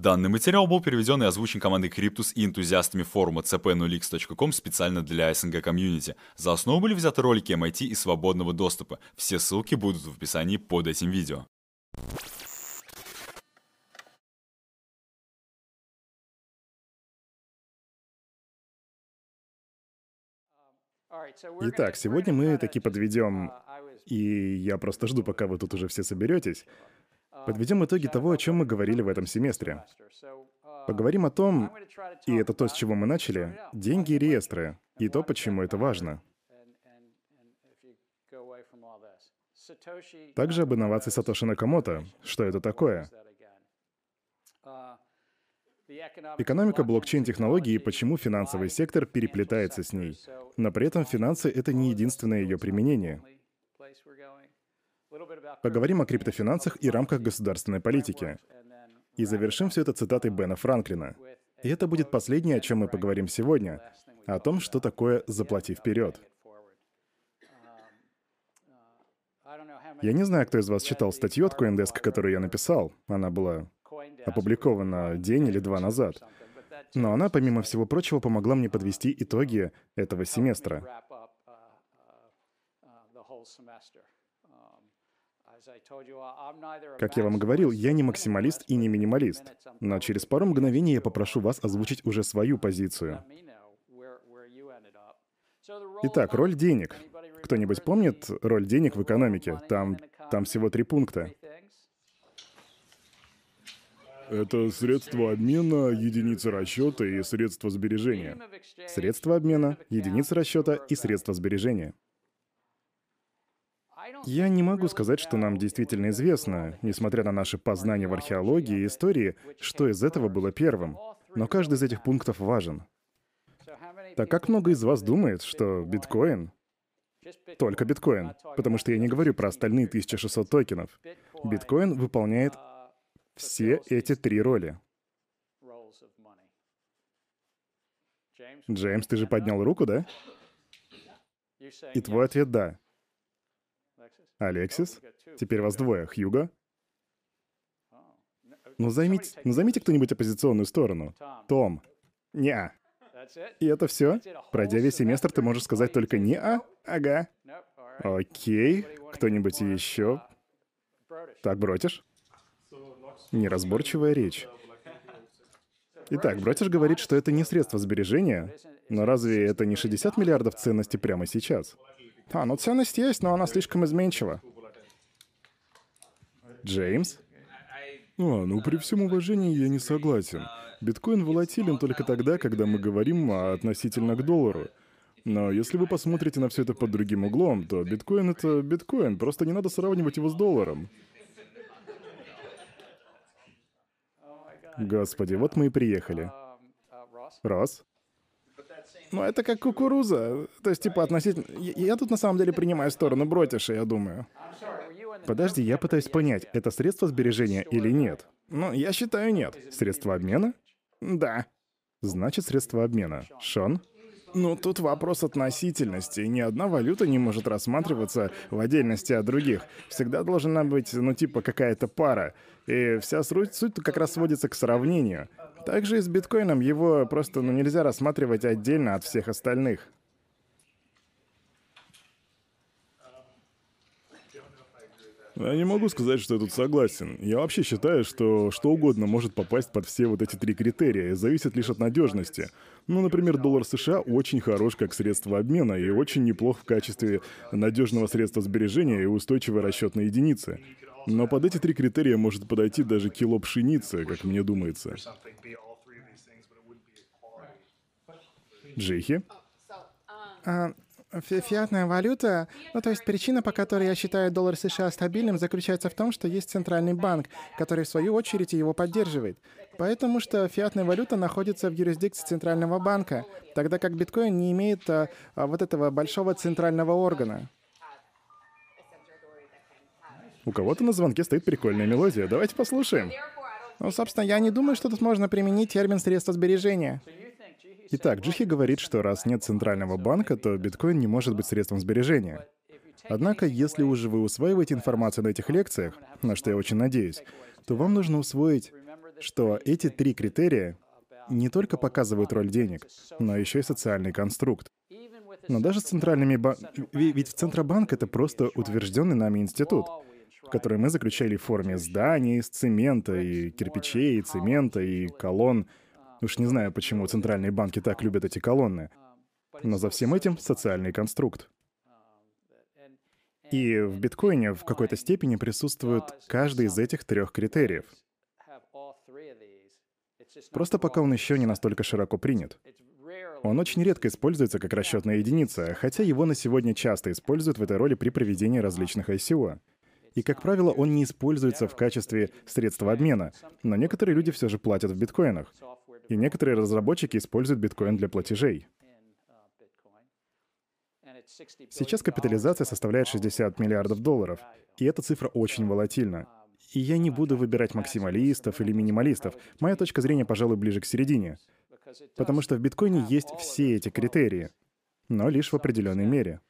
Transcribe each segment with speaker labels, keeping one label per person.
Speaker 1: Данный материал был переведен и озвучен командой Cryptus и энтузиастами форума cp0x.com специально для СНГ комьюнити. За основу были взяты ролики MIT и свободного доступа. Все ссылки будут в описании под этим видео.
Speaker 2: Итак, сегодня мы таки подведем, и я просто жду, пока вы тут уже все соберетесь, подведем итоги того, о чем мы говорили в этом семестре. Поговорим о том, и это то, с чего мы начали, деньги и реестры, и то, почему это важно. Также об инновации Сатоши Накамото. Что это такое? Экономика блокчейн-технологии и почему финансовый сектор переплетается с ней. Но при этом финансы — это не единственное ее применение. Поговорим о криптофинансах и рамках государственной политики. И завершим все это цитатой Бена Франклина. И это будет последнее, о чем мы поговорим сегодня, о том, что такое «заплати вперед». Я не знаю, кто из вас читал статью от Coindesk, которую я написал. Она была опубликована день или два назад. Но она, помимо всего прочего, помогла мне подвести итоги этого семестра. Как я вам говорил, я не максималист и не минималист. Но через пару мгновений я попрошу вас озвучить уже свою позицию. Итак, роль денег. Кто-нибудь помнит роль денег в экономике? Там, там всего три пункта.
Speaker 3: Это средство обмена, единицы расчета и средства сбережения.
Speaker 2: Средства обмена, единицы расчета и средства сбережения. Я не могу сказать, что нам действительно известно, несмотря на наши познания в археологии и истории, что из этого было первым. Но каждый из этих пунктов важен. Так как много из вас думает, что биткоин только биткоин, потому что я не говорю про остальные 1600 токенов. Биткоин выполняет все эти три роли. Джеймс, ты же поднял руку, да? И твой ответ — да. Алексис? Теперь вас двое. Хьюго? Ну займите, ну займите кто-нибудь оппозиционную сторону. Том. Не. И это все? Пройдя весь семестр, ты можешь сказать только не а? Ага. Окей. Кто-нибудь еще? Так, Бротиш? Неразборчивая речь. Итак, Бротиш говорит, что это не средство сбережения, но разве это не 60 миллиардов ценностей прямо сейчас? А, ну ценность есть, но она слишком изменчива. Джеймс?
Speaker 3: А, ну при всем уважении я не согласен. Биткоин волатилен только тогда, когда мы говорим относительно к доллару. Но если вы посмотрите на все это под другим углом, то биткоин — это биткоин, просто не надо сравнивать его с долларом.
Speaker 2: Господи, вот мы и приехали. Рос? Ну, это как кукуруза. То есть, типа, относительно... Я, я тут на самом деле принимаю сторону Бротиша, я думаю. Подожди, я пытаюсь понять, это средство сбережения или нет? Ну, я считаю, нет. Средство обмена? Да. Значит, средство обмена. Шон? Ну, тут вопрос относительности. Ни одна валюта не может рассматриваться в отдельности от других. Всегда должна быть, ну, типа, какая-то пара. И вся суть, суть как раз сводится к сравнению. Также и с биткоином его просто, ну, нельзя рассматривать отдельно от всех остальных.
Speaker 3: Я не могу сказать, что я тут согласен. Я вообще считаю, что что угодно может попасть под все вот эти три критерия, зависит лишь от надежности. Ну, например, доллар США очень хорош как средство обмена и очень неплох в качестве надежного средства сбережения и устойчивой расчетной единицы. Но под эти три критерия может подойти даже кило пшеницы, как мне думается.
Speaker 2: Джихи?
Speaker 4: А, Фи Фиатная валюта, ну то есть причина, по которой я считаю доллар США стабильным, заключается в том, что есть центральный банк, который в свою очередь его поддерживает. Поэтому что фиатная валюта находится в юрисдикции центрального банка, тогда как биткоин не имеет а, а, вот этого большого центрального органа.
Speaker 2: У кого-то на звонке стоит прикольная мелодия. Давайте послушаем.
Speaker 4: Ну, собственно, я не думаю, что тут можно применить термин средства сбережения.
Speaker 2: Итак, Джихи говорит, что раз нет центрального банка, то биткоин не может быть средством сбережения. Однако, если уже вы усваиваете информацию на этих лекциях, на что я очень надеюсь, то вам нужно усвоить что эти три критерия не только показывают роль денег, но еще и социальный конструкт. Но даже с центральными банками... Ведь в Центробанк — это просто утвержденный нами институт, который мы заключали в форме зданий из цемента, и кирпичей, и цемента, и колонн. Уж не знаю, почему центральные банки так любят эти колонны. Но за всем этим социальный конструкт. И в биткоине в какой-то степени присутствует каждый из этих трех критериев. Просто пока он еще не настолько широко принят. Он очень редко используется как расчетная единица, хотя его на сегодня часто используют в этой роли при проведении различных ICO. И, как правило, он не используется в качестве средства обмена, но некоторые люди все же платят в биткоинах. И некоторые разработчики используют биткоин для платежей. Сейчас капитализация составляет 60 миллиардов долларов, и эта цифра очень волатильна. И я не буду выбирать максималистов или минималистов. Моя точка зрения, пожалуй, ближе к середине. Потому что в биткоине есть все эти критерии, но лишь в определенной мере.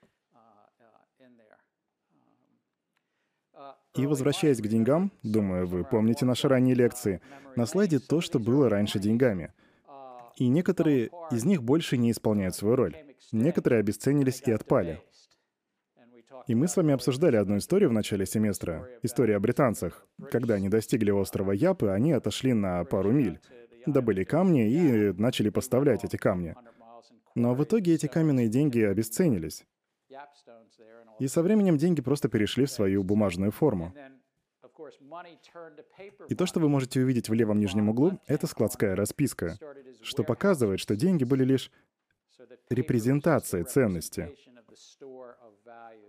Speaker 2: И возвращаясь к деньгам, думаю, вы помните наши ранние лекции, на слайде то, что было раньше деньгами. И некоторые из них больше не исполняют свою роль. Некоторые обесценились и отпали. И мы с вами обсуждали одну историю в начале семестра. История о британцах. Когда они достигли острова Япы, они отошли на пару миль, добыли камни и начали поставлять эти камни. Но в итоге эти каменные деньги обесценились. И со временем деньги просто перешли в свою бумажную форму. И то, что вы можете увидеть в левом нижнем углу, это складская расписка, что показывает, что деньги были лишь репрезентацией ценности.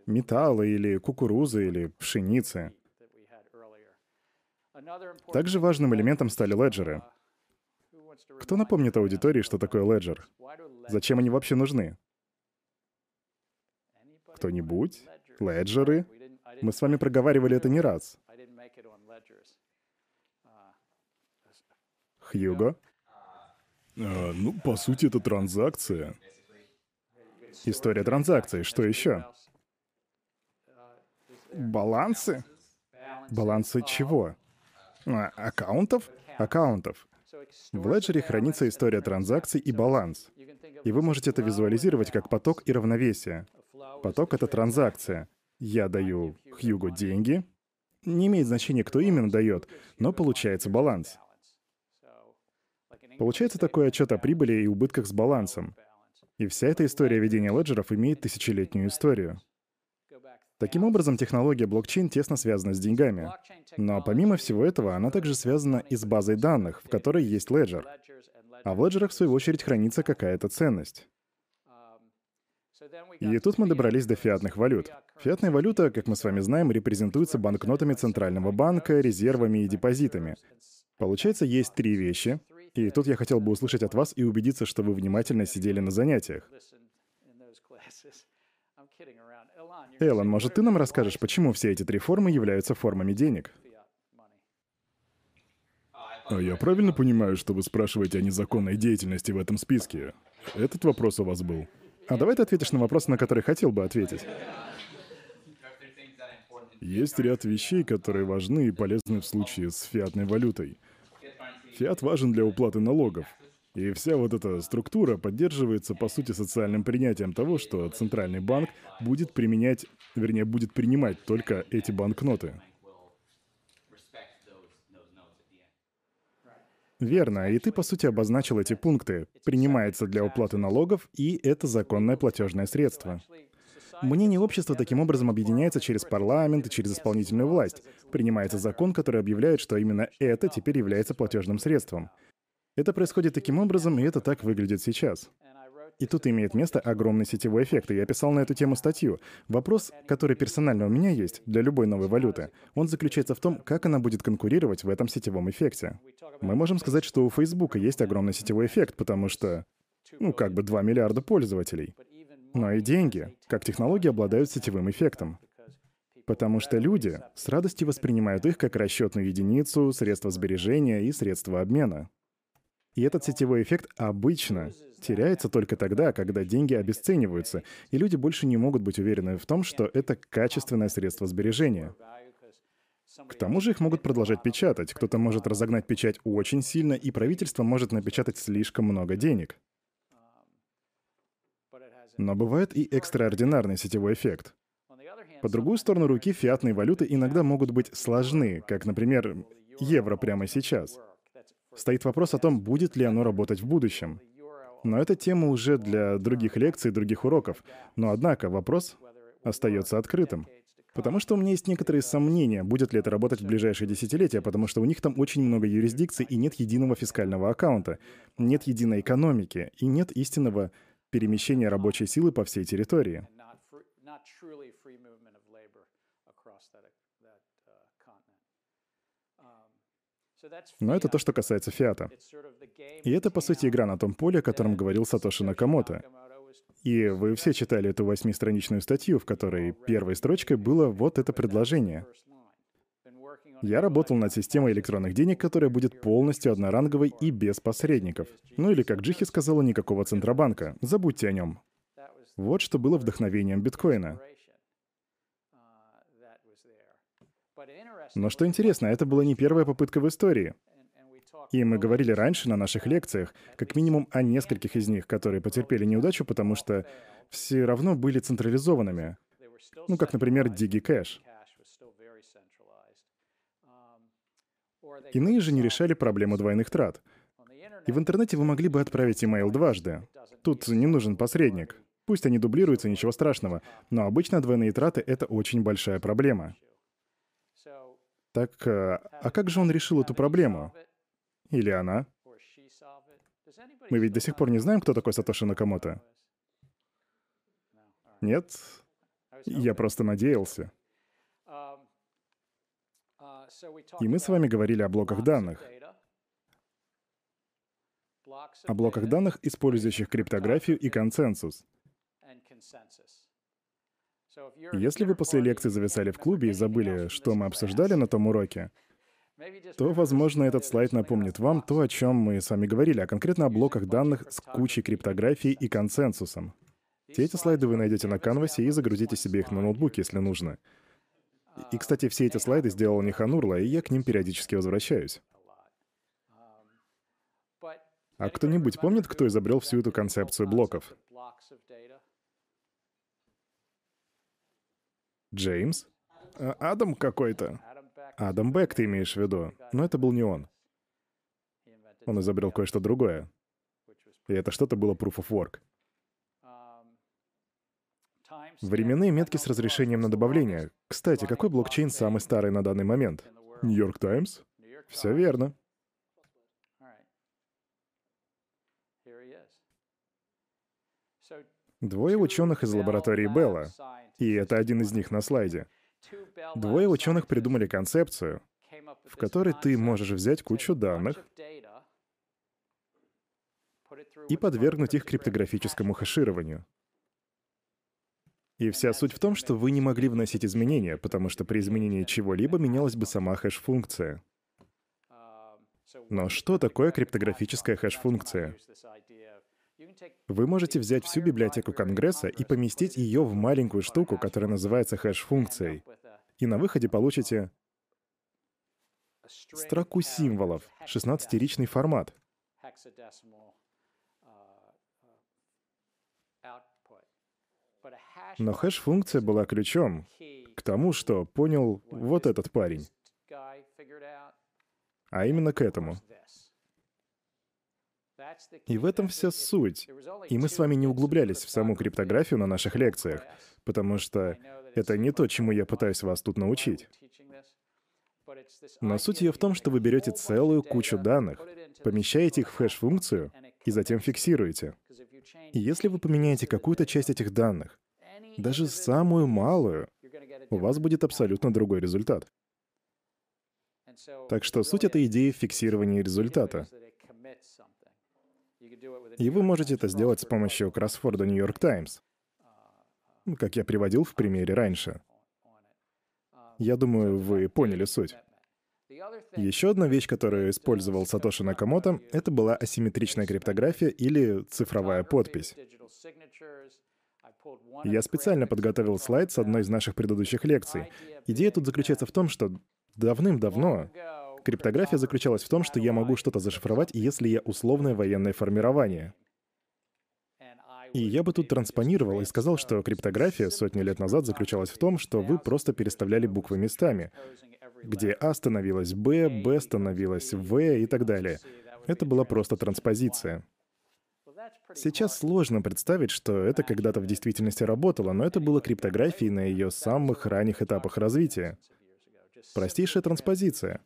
Speaker 2: Металла или кукурузы или пшеницы. Также важным элементом стали леджеры. Кто напомнит аудитории, что такое леджер? Зачем они вообще нужны? Кто-нибудь? Леджеры? Мы с вами проговаривали это не раз. Хьюго?
Speaker 3: А, ну, по сути, это транзакция.
Speaker 2: История транзакций. Что еще? Балансы? Балансы чего? А, аккаунтов? Аккаунтов. В леджере хранится история транзакций и баланс. И вы можете это визуализировать как поток и равновесие. Поток — это транзакция. Я даю Хьюго деньги. Не имеет значения, кто именно дает, но получается баланс. Получается такой отчет о прибыли и убытках с балансом. И вся эта история ведения леджеров имеет тысячелетнюю историю. Таким образом, технология блокчейн тесно связана с деньгами. Но помимо всего этого, она также связана и с базой данных, в которой есть леджер. А в леджерах, в свою очередь, хранится какая-то ценность. И тут мы добрались до фиатных валют. Фиатная валюта, как мы с вами знаем, репрезентуется банкнотами Центрального банка, резервами и депозитами. Получается, есть три вещи. И тут я хотел бы услышать от вас и убедиться, что вы внимательно сидели на занятиях. Эллен, может, ты нам расскажешь, почему все эти три формы являются формами денег?
Speaker 3: А я правильно понимаю, что вы спрашиваете о незаконной деятельности в этом списке? Этот вопрос у вас был.
Speaker 2: А давай ты ответишь на вопрос, на который хотел бы ответить.
Speaker 3: Есть ряд вещей, которые важны и полезны в случае с фиатной валютой. Фиат важен для уплаты налогов. И вся вот эта структура поддерживается, по сути, социальным принятием того, что Центральный банк будет применять, вернее, будет принимать только эти банкноты.
Speaker 2: Верно, и ты, по сути, обозначил эти пункты. Принимается для уплаты налогов, и это законное платежное средство. Мнение общества таким образом объединяется через парламент и через исполнительную власть. Принимается закон, который объявляет, что именно это теперь является платежным средством. Это происходит таким образом, и это так выглядит сейчас. И тут имеет место огромный сетевой эффект, и я писал на эту тему статью. Вопрос, который персонально у меня есть для любой новой валюты, он заключается в том, как она будет конкурировать в этом сетевом эффекте. Мы можем сказать, что у Facebook есть огромный сетевой эффект, потому что, ну, как бы 2 миллиарда пользователей. Но и деньги, как технологии, обладают сетевым эффектом. Потому что люди с радостью воспринимают их как расчетную единицу, средство сбережения и средство обмена. И этот сетевой эффект обычно теряется только тогда, когда деньги обесцениваются, и люди больше не могут быть уверены в том, что это качественное средство сбережения. К тому же их могут продолжать печатать. Кто-то может разогнать печать очень сильно, и правительство может напечатать слишком много денег. Но бывает и экстраординарный сетевой эффект. По другую сторону руки фиатные валюты иногда могут быть сложны, как, например, евро прямо сейчас. Стоит вопрос о том, будет ли оно работать в будущем. Но это тема уже для других лекций, других уроков. Но однако вопрос остается открытым. Потому что у меня есть некоторые сомнения, будет ли это работать в ближайшие десятилетия, потому что у них там очень много юрисдикций и нет единого фискального аккаунта, нет единой экономики и нет истинного перемещения рабочей силы по всей территории. Но это то, что касается фиата. И это, по сути, игра на том поле, о котором говорил Сатоши Накамото. И вы все читали эту восьмистраничную статью, в которой первой строчкой было вот это предложение. Я работал над системой электронных денег, которая будет полностью одноранговой и без посредников. Ну или, как Джихи сказала, никакого Центробанка. Забудьте о нем. Вот что было вдохновением биткоина. Но что интересно, это была не первая попытка в истории. И мы говорили раньше на наших лекциях, как минимум о нескольких из них, которые потерпели неудачу, потому что все равно были централизованными. Ну, как, например, DigiCash. Иные же не решали проблему двойных трат. И в интернете вы могли бы отправить имейл дважды. Тут не нужен посредник. Пусть они дублируются, ничего страшного. Но обычно двойные траты — это очень большая проблема. Так, э, а как же он решил эту проблему? Или она? Мы ведь до сих пор не знаем, кто такой Сатоши Накамото. Нет? Я просто надеялся. И мы с вами говорили о блоках данных. О блоках данных, использующих криптографию и консенсус. Если вы после лекции зависали в клубе и забыли, что мы обсуждали на том уроке, то, возможно, этот слайд напомнит вам то, о чем мы с вами говорили, а конкретно о блоках данных с кучей криптографии и консенсусом. Все эти слайды вы найдете на канвасе и загрузите себе их на ноутбук, если нужно. И, кстати, все эти слайды сделал не Ханурла, и я к ним периодически возвращаюсь. А кто-нибудь помнит, кто изобрел всю эту концепцию блоков? Джеймс? А, Адам какой-то. Адам Бек ты имеешь в виду. Но это был не он. Он изобрел кое-что другое. И это что-то было Proof of Work. Временные метки с разрешением на добавление. Кстати, какой блокчейн самый старый на данный момент? Нью-Йорк Таймс? Все верно. Двое ученых из лаборатории Белла, и это один из них на слайде, Двое ученых придумали концепцию, в которой ты можешь взять кучу данных и подвергнуть их криптографическому хэшированию. И вся суть в том, что вы не могли вносить изменения, потому что при изменении чего-либо менялась бы сама хэш-функция. Но что такое криптографическая хэш-функция? Вы можете взять всю библиотеку Конгресса и поместить ее в маленькую штуку, которая называется хэш-функцией. И на выходе получите строку символов, 16-ричный формат. Но хэш-функция была ключом к тому, что понял вот этот парень. А именно к этому. И в этом вся суть. И мы с вами не углублялись в саму криптографию на наших лекциях, потому что это не то, чему я пытаюсь вас тут научить. Но суть ее в том, что вы берете целую кучу данных, помещаете их в хэш-функцию и затем фиксируете. И если вы поменяете какую-то часть этих данных, даже самую малую, у вас будет абсолютно другой результат. Так что суть этой идеи в фиксировании результата. И вы можете это сделать с помощью кроссфорда New York Times, как я приводил в примере раньше. Я думаю, вы поняли суть. Еще одна вещь, которую использовал Сатоши Накамото, это была асимметричная криптография или цифровая подпись. Я специально подготовил слайд с одной из наших предыдущих лекций. Идея тут заключается в том, что давным-давно криптография заключалась в том, что я могу что-то зашифровать, если я условное военное формирование. И я бы тут транспонировал и сказал, что криптография сотни лет назад заключалась в том, что вы просто переставляли буквы местами, где А становилась Б, Б становилась В и так далее. Это была просто транспозиция. Сейчас сложно представить, что это когда-то в действительности работало, но это было криптографией на ее самых ранних этапах развития. Простейшая транспозиция.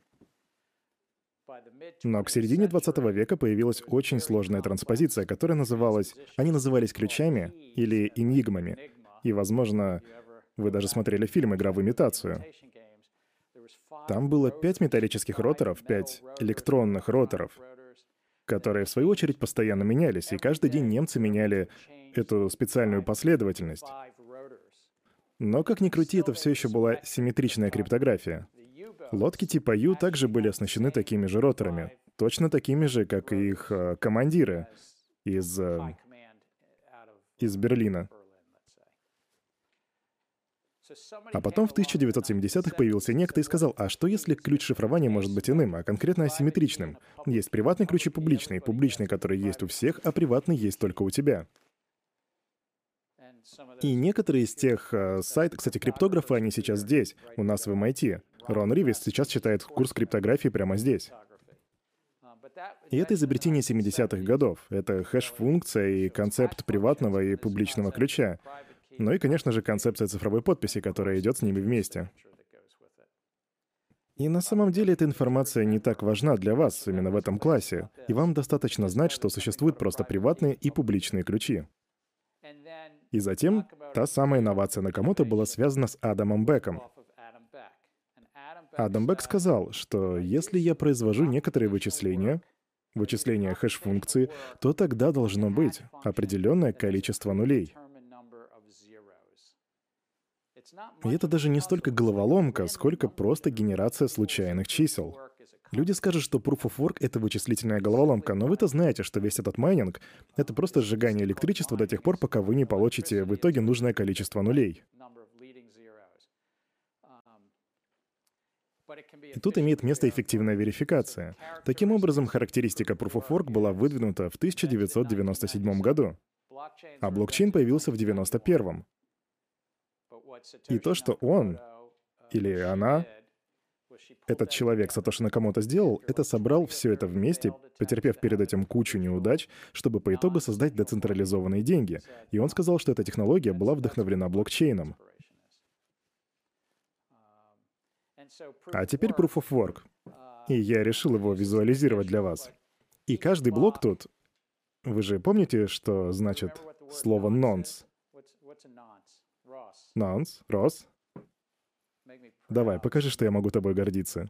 Speaker 2: Но к середине 20 века появилась очень сложная транспозиция, которая называлась... Они назывались ключами или энигмами. И, возможно, вы даже смотрели фильм «Игра в имитацию». Там было пять металлических роторов, пять электронных роторов, которые, в свою очередь, постоянно менялись, и каждый день немцы меняли эту специальную последовательность. Но, как ни крути, это все еще была симметричная криптография. Лодки типа Ю также были оснащены такими же роторами, точно такими же, как и их э, командиры из, э, из Берлина. А потом в 1970-х появился некто и сказал, а что если ключ шифрования может быть иным, а конкретно асимметричным? Есть приватный ключ и публичный. Публичный, который есть у всех, а приватный есть только у тебя. И некоторые из тех э, сайтов, кстати, криптографы, они сейчас здесь, у нас в MIT. Рон Ривис сейчас читает курс криптографии прямо здесь. И это изобретение 70-х годов. Это хэш-функция и концепт приватного и публичного ключа. Ну и, конечно же, концепция цифровой подписи, которая идет с ними вместе. И на самом деле эта информация не так важна для вас именно в этом классе, и вам достаточно знать, что существуют просто приватные и публичные ключи. И затем та самая инновация Накамото была связана с Адамом Беком. Адам Бек сказал, что если я произвожу некоторые вычисления, вычисления хэш-функции, то тогда должно быть определенное количество нулей. И это даже не столько головоломка, сколько просто генерация случайных чисел. Люди скажут, что Proof of Work — это вычислительная головоломка, но вы-то знаете, что весь этот майнинг — это просто сжигание электричества до тех пор, пока вы не получите в итоге нужное количество нулей. И тут имеет место эффективная верификация. Таким образом, характеристика Proof of Work была выдвинута в 1997 году, а блокчейн появился в 1991. И то, что он или она, этот человек Сатоши Накамото сделал, это собрал все это вместе, потерпев перед этим кучу неудач, чтобы по итогу создать децентрализованные деньги. И он сказал, что эта технология была вдохновлена блокчейном. А теперь Proof of Work. И я решил его визуализировать для вас. И каждый блок тут... Вы же помните, что значит слово «nonce»? Нонс, Рос? Давай, покажи, что я могу тобой гордиться.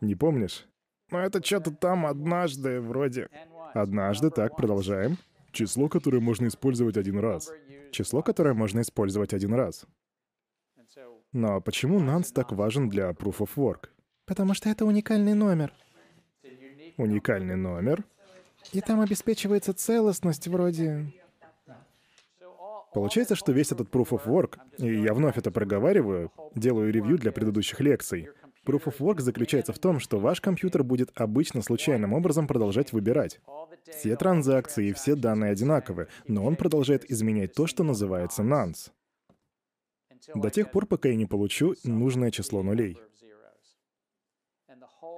Speaker 2: Не помнишь?
Speaker 3: Ну это что-то там однажды вроде.
Speaker 2: Однажды, так, продолжаем.
Speaker 3: Число, которое можно использовать один раз.
Speaker 2: Число, которое можно использовать один раз. Но почему nonce так важен для Proof of Work?
Speaker 4: Потому что это уникальный номер.
Speaker 2: Уникальный номер?
Speaker 4: И там обеспечивается целостность вроде...
Speaker 2: Получается, что весь этот Proof of Work, и я вновь это проговариваю, делаю ревью для предыдущих лекций, Proof of Work заключается в том, что ваш компьютер будет обычно случайным образом продолжать выбирать. Все транзакции и все данные одинаковы, но он продолжает изменять то, что называется nonce. До тех пор, пока я не получу нужное число нулей.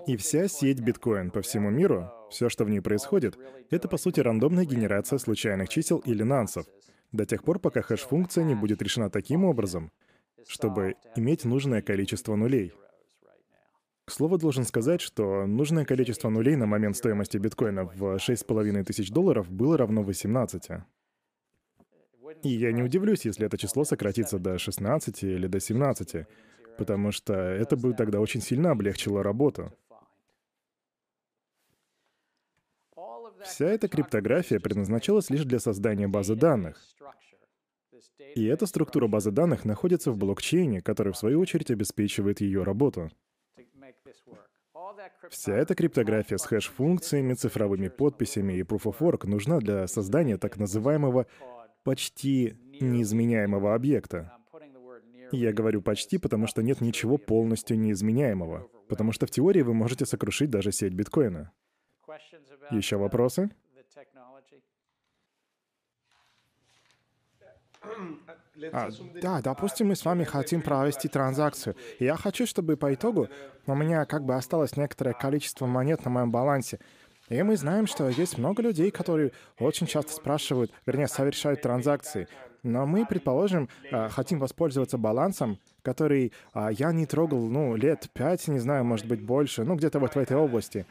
Speaker 2: И вся сеть биткоин по всему миру, все, что в ней происходит, это по сути рандомная генерация случайных чисел или нансов, до тех пор, пока хэш-функция не будет решена таким образом, чтобы иметь нужное количество нулей. К слову, должен сказать, что нужное количество нулей на момент стоимости биткоина в 6,5 тысяч долларов было равно 18. И я не удивлюсь, если это число сократится до 16 или до 17, потому что это бы тогда очень сильно облегчило работу. Вся эта криптография предназначалась лишь для создания базы данных. И эта структура базы данных находится в блокчейне, который в свою очередь обеспечивает ее работу. Вся эта криптография с хэш-функциями, цифровыми подписями и Proof of Work нужна для создания так называемого почти неизменяемого объекта. Я говорю почти, потому что нет ничего полностью неизменяемого. Потому что в теории вы можете сокрушить даже сеть биткоина. Еще вопросы?
Speaker 4: А, да, допустим, мы с вами хотим провести транзакцию. Я хочу, чтобы по итогу у меня как бы осталось некоторое количество монет на моем балансе. И мы знаем, что есть много людей, которые очень часто спрашивают, вернее, совершают транзакции. Но мы, предположим, а, хотим воспользоваться балансом, который а, я не трогал, ну, лет пять, не знаю, может быть, больше, ну, где-то вот в этой области.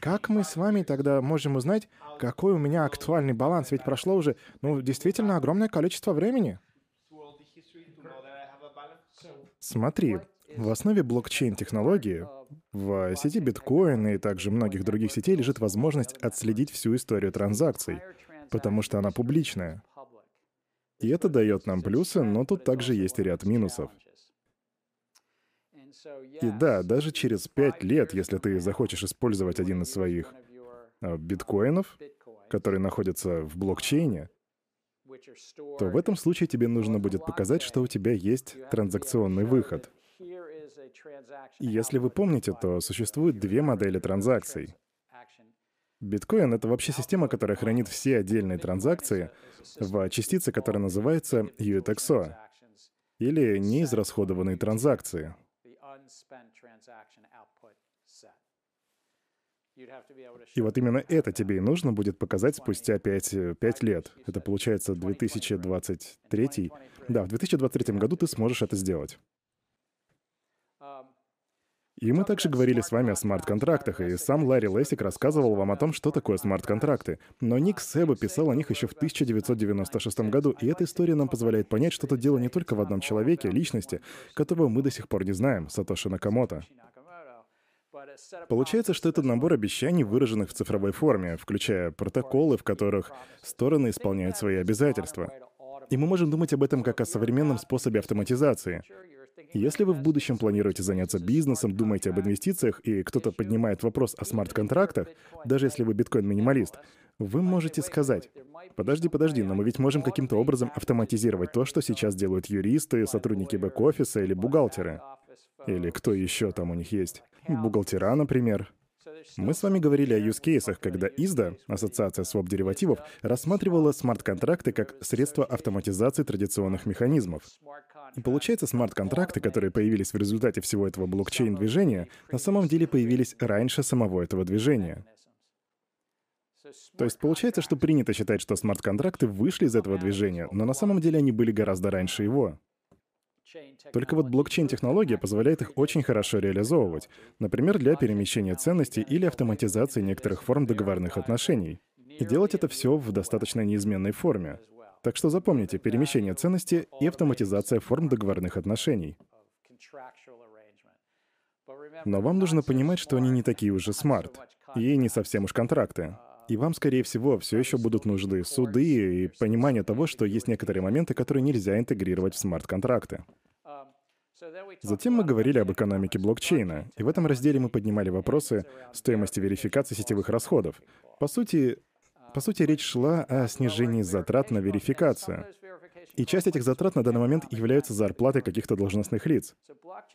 Speaker 4: Как мы с вами тогда можем узнать, какой у меня актуальный баланс? Ведь прошло уже, ну, действительно огромное количество времени.
Speaker 2: Смотри, в основе блокчейн-технологии, в сети биткоин и также многих других сетей лежит возможность отследить всю историю транзакций, потому что она публичная. И это дает нам плюсы, но тут также есть и ряд минусов. И да, даже через пять лет, если ты захочешь использовать один из своих а, биткоинов, который находится в блокчейне, то в этом случае тебе нужно будет показать, что у тебя есть транзакционный выход. Если вы помните, то существует две модели транзакций. Биткоин — это вообще система, которая хранит все отдельные транзакции в частице, которая называется UTXO, или неизрасходованные транзакции. И вот именно это тебе и нужно будет показать спустя 5, 5 лет. Это получается 2023. Да, в 2023 году ты сможешь это сделать. И мы также говорили с вами о смарт-контрактах, и сам Ларри Лесик рассказывал вам о том, что такое смарт-контракты. Но Ник Себа писал о них еще в 1996 году, и эта история нам позволяет понять, что тут дело не только в одном человеке, личности, которого мы до сих пор не знаем, Сатоши Накамото. Получается, что это набор обещаний, выраженных в цифровой форме, включая протоколы, в которых стороны исполняют свои обязательства. И мы можем думать об этом как о современном способе автоматизации. Если вы в будущем планируете заняться бизнесом, думаете об инвестициях, и кто-то поднимает вопрос о смарт-контрактах, даже если вы биткоин-минималист, вы можете сказать, подожди, подожди, но мы ведь можем каким-то образом автоматизировать то, что сейчас делают юристы, сотрудники бэк-офиса или бухгалтеры. Или кто еще там у них есть. Бухгалтера, например. Мы с вами говорили о юзкейсах, когда ИСДА, Ассоциация своп-деривативов, рассматривала смарт-контракты как средство автоматизации традиционных механизмов. И получается, смарт-контракты, которые появились в результате всего этого блокчейн-движения, на самом деле появились раньше самого этого движения. То есть получается, что принято считать, что смарт-контракты вышли из этого движения, но на самом деле они были гораздо раньше его. Только вот блокчейн-технология позволяет их очень хорошо реализовывать, например, для перемещения ценностей или автоматизации некоторых форм договорных отношений. И делать это все в достаточно неизменной форме. Так что запомните, перемещение ценности и автоматизация форм договорных отношений. Но вам нужно понимать, что они не такие уже смарт, и не совсем уж контракты. И вам, скорее всего, все еще будут нужны суды и понимание того, что есть некоторые моменты, которые нельзя интегрировать в смарт-контракты. Затем мы говорили об экономике блокчейна, и в этом разделе мы поднимали вопросы стоимости верификации сетевых расходов. По сути, по сути, речь шла о снижении затрат на верификацию. И часть этих затрат на данный момент являются зарплатой каких-то должностных лиц.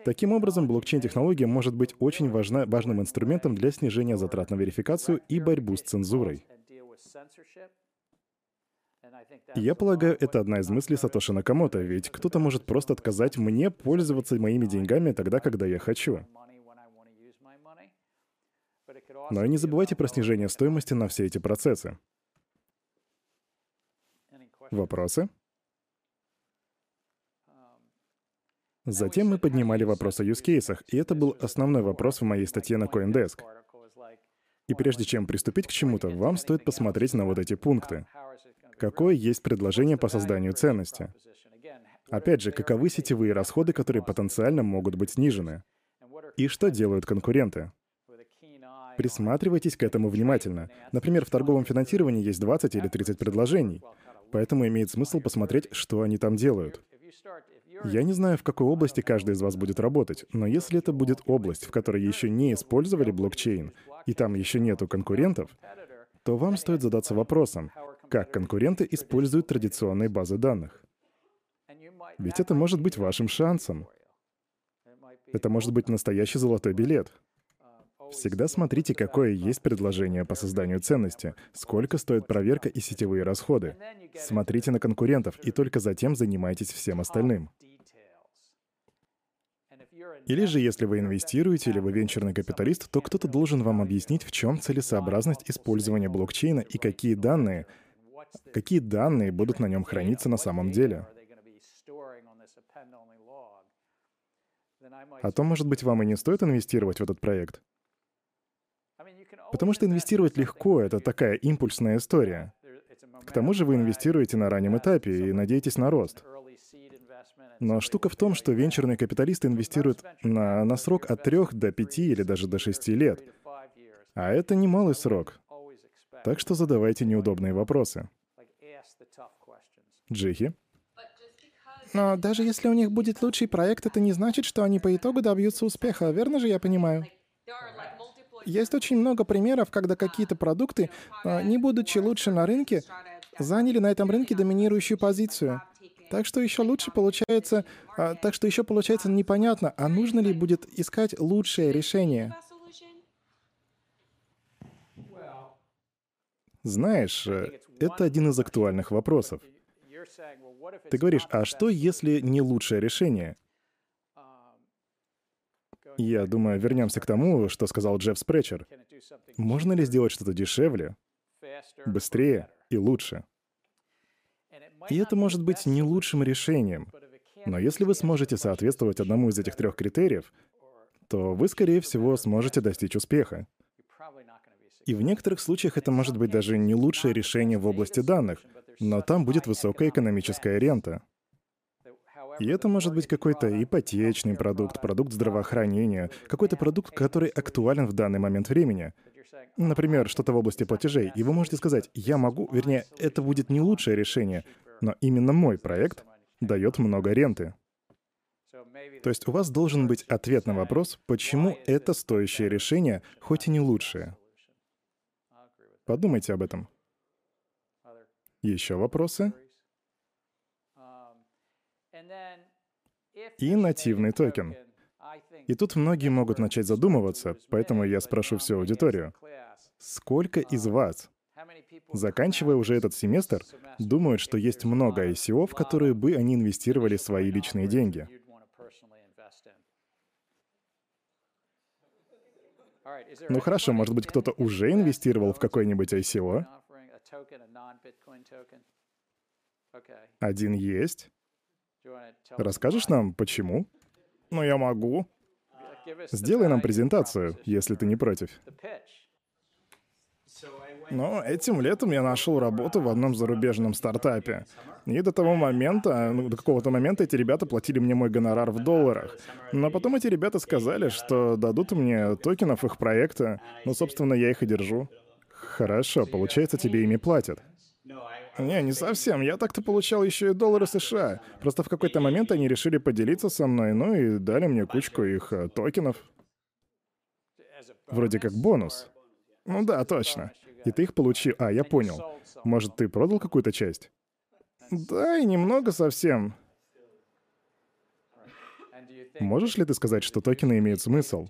Speaker 2: Таким образом, блокчейн-технология может быть очень важна, важным инструментом для снижения затрат на верификацию и борьбу с цензурой. я полагаю, это одна из мыслей Сатоши Накамото, ведь кто-то может просто отказать мне пользоваться моими деньгами тогда, когда я хочу. Но и не забывайте про снижение стоимости на все эти процессы. Вопросы? Затем мы поднимали вопрос о юзкейсах, и это был основной вопрос в моей статье на CoinDesk. И прежде чем приступить к чему-то, вам стоит посмотреть на вот эти пункты. Какое есть предложение по созданию ценности? Опять же, каковы сетевые расходы, которые потенциально могут быть снижены? И что делают конкуренты? Присматривайтесь к этому внимательно. Например, в торговом финансировании есть 20 или 30 предложений. Поэтому имеет смысл посмотреть, что они там делают. Я не знаю, в какой области каждый из вас будет работать, но если это будет область, в которой еще не использовали блокчейн, и там еще нету конкурентов, то вам стоит задаться вопросом, как конкуренты используют традиционные базы данных. Ведь это может быть вашим шансом. Это может быть настоящий золотой билет. Всегда смотрите, какое есть предложение по созданию ценности, сколько стоит проверка и сетевые расходы. Смотрите на конкурентов и только затем занимайтесь всем остальным. Или же, если вы инвестируете или вы венчурный капиталист, то кто-то должен вам объяснить, в чем целесообразность использования блокчейна и какие данные, какие данные будут на нем храниться на самом деле. А то, может быть, вам и не стоит инвестировать в этот проект. Потому что инвестировать легко — это такая импульсная история. К тому же вы инвестируете на раннем этапе и надеетесь на рост. Но штука в том, что венчурные капиталисты инвестируют на, на срок от 3 до 5 или даже до 6 лет. А это немалый срок. Так что задавайте неудобные вопросы. Джихи?
Speaker 4: Но даже если у них будет лучший проект, это не значит, что они по итогу добьются успеха, верно же я понимаю? Есть очень много примеров, когда какие-то продукты, а, не будучи лучше на рынке, заняли на этом рынке доминирующую позицию. Так что еще лучше получается, а, так что еще получается непонятно, а нужно ли будет искать лучшее решение.
Speaker 2: Знаешь, э, это один из актуальных вопросов. Ты говоришь, а что, если не лучшее решение? Я думаю, вернемся к тому, что сказал Джефф Спречер. Можно ли сделать что-то дешевле, быстрее и лучше? И это может быть не лучшим решением. Но если вы сможете соответствовать одному из этих трех критериев, то вы, скорее всего, сможете достичь успеха. И в некоторых случаях это может быть даже не лучшее решение в области данных, но там будет высокая экономическая рента. И это может быть какой-то ипотечный продукт, продукт здравоохранения, какой-то продукт, который актуален в данный момент времени. Например, что-то в области платежей. И вы можете сказать, я могу, вернее, это будет не лучшее решение, но именно мой проект дает много ренты. То есть у вас должен быть ответ на вопрос, почему это стоящее решение, хоть и не лучшее. Подумайте об этом. Еще вопросы? И нативный токен. И тут многие могут начать задумываться, поэтому я спрошу всю аудиторию. Сколько из вас, заканчивая уже этот семестр, думают, что есть много ICO, в которые бы они инвестировали свои личные деньги? Ну хорошо, может быть, кто-то уже инвестировал в какой-нибудь ICO? Один есть. Расскажешь нам, почему? Ну, я могу. Сделай нам презентацию, если ты не против. Но этим летом я нашел работу в одном зарубежном стартапе. И до того момента, ну, до какого-то момента эти ребята платили мне мой гонорар в долларах. Но потом эти ребята сказали, что дадут мне токенов их проекта. Ну, собственно, я их и держу. Хорошо, получается, тебе ими платят. Не, не совсем. Я так-то получал еще и доллары США. Просто в какой-то момент они решили поделиться со мной, ну и дали мне кучку их э, токенов. Вроде как бонус. Ну да, точно. И ты их получил. А, я понял. Может, ты продал какую-то часть? Да, и немного совсем. Можешь ли ты сказать, что токены имеют смысл?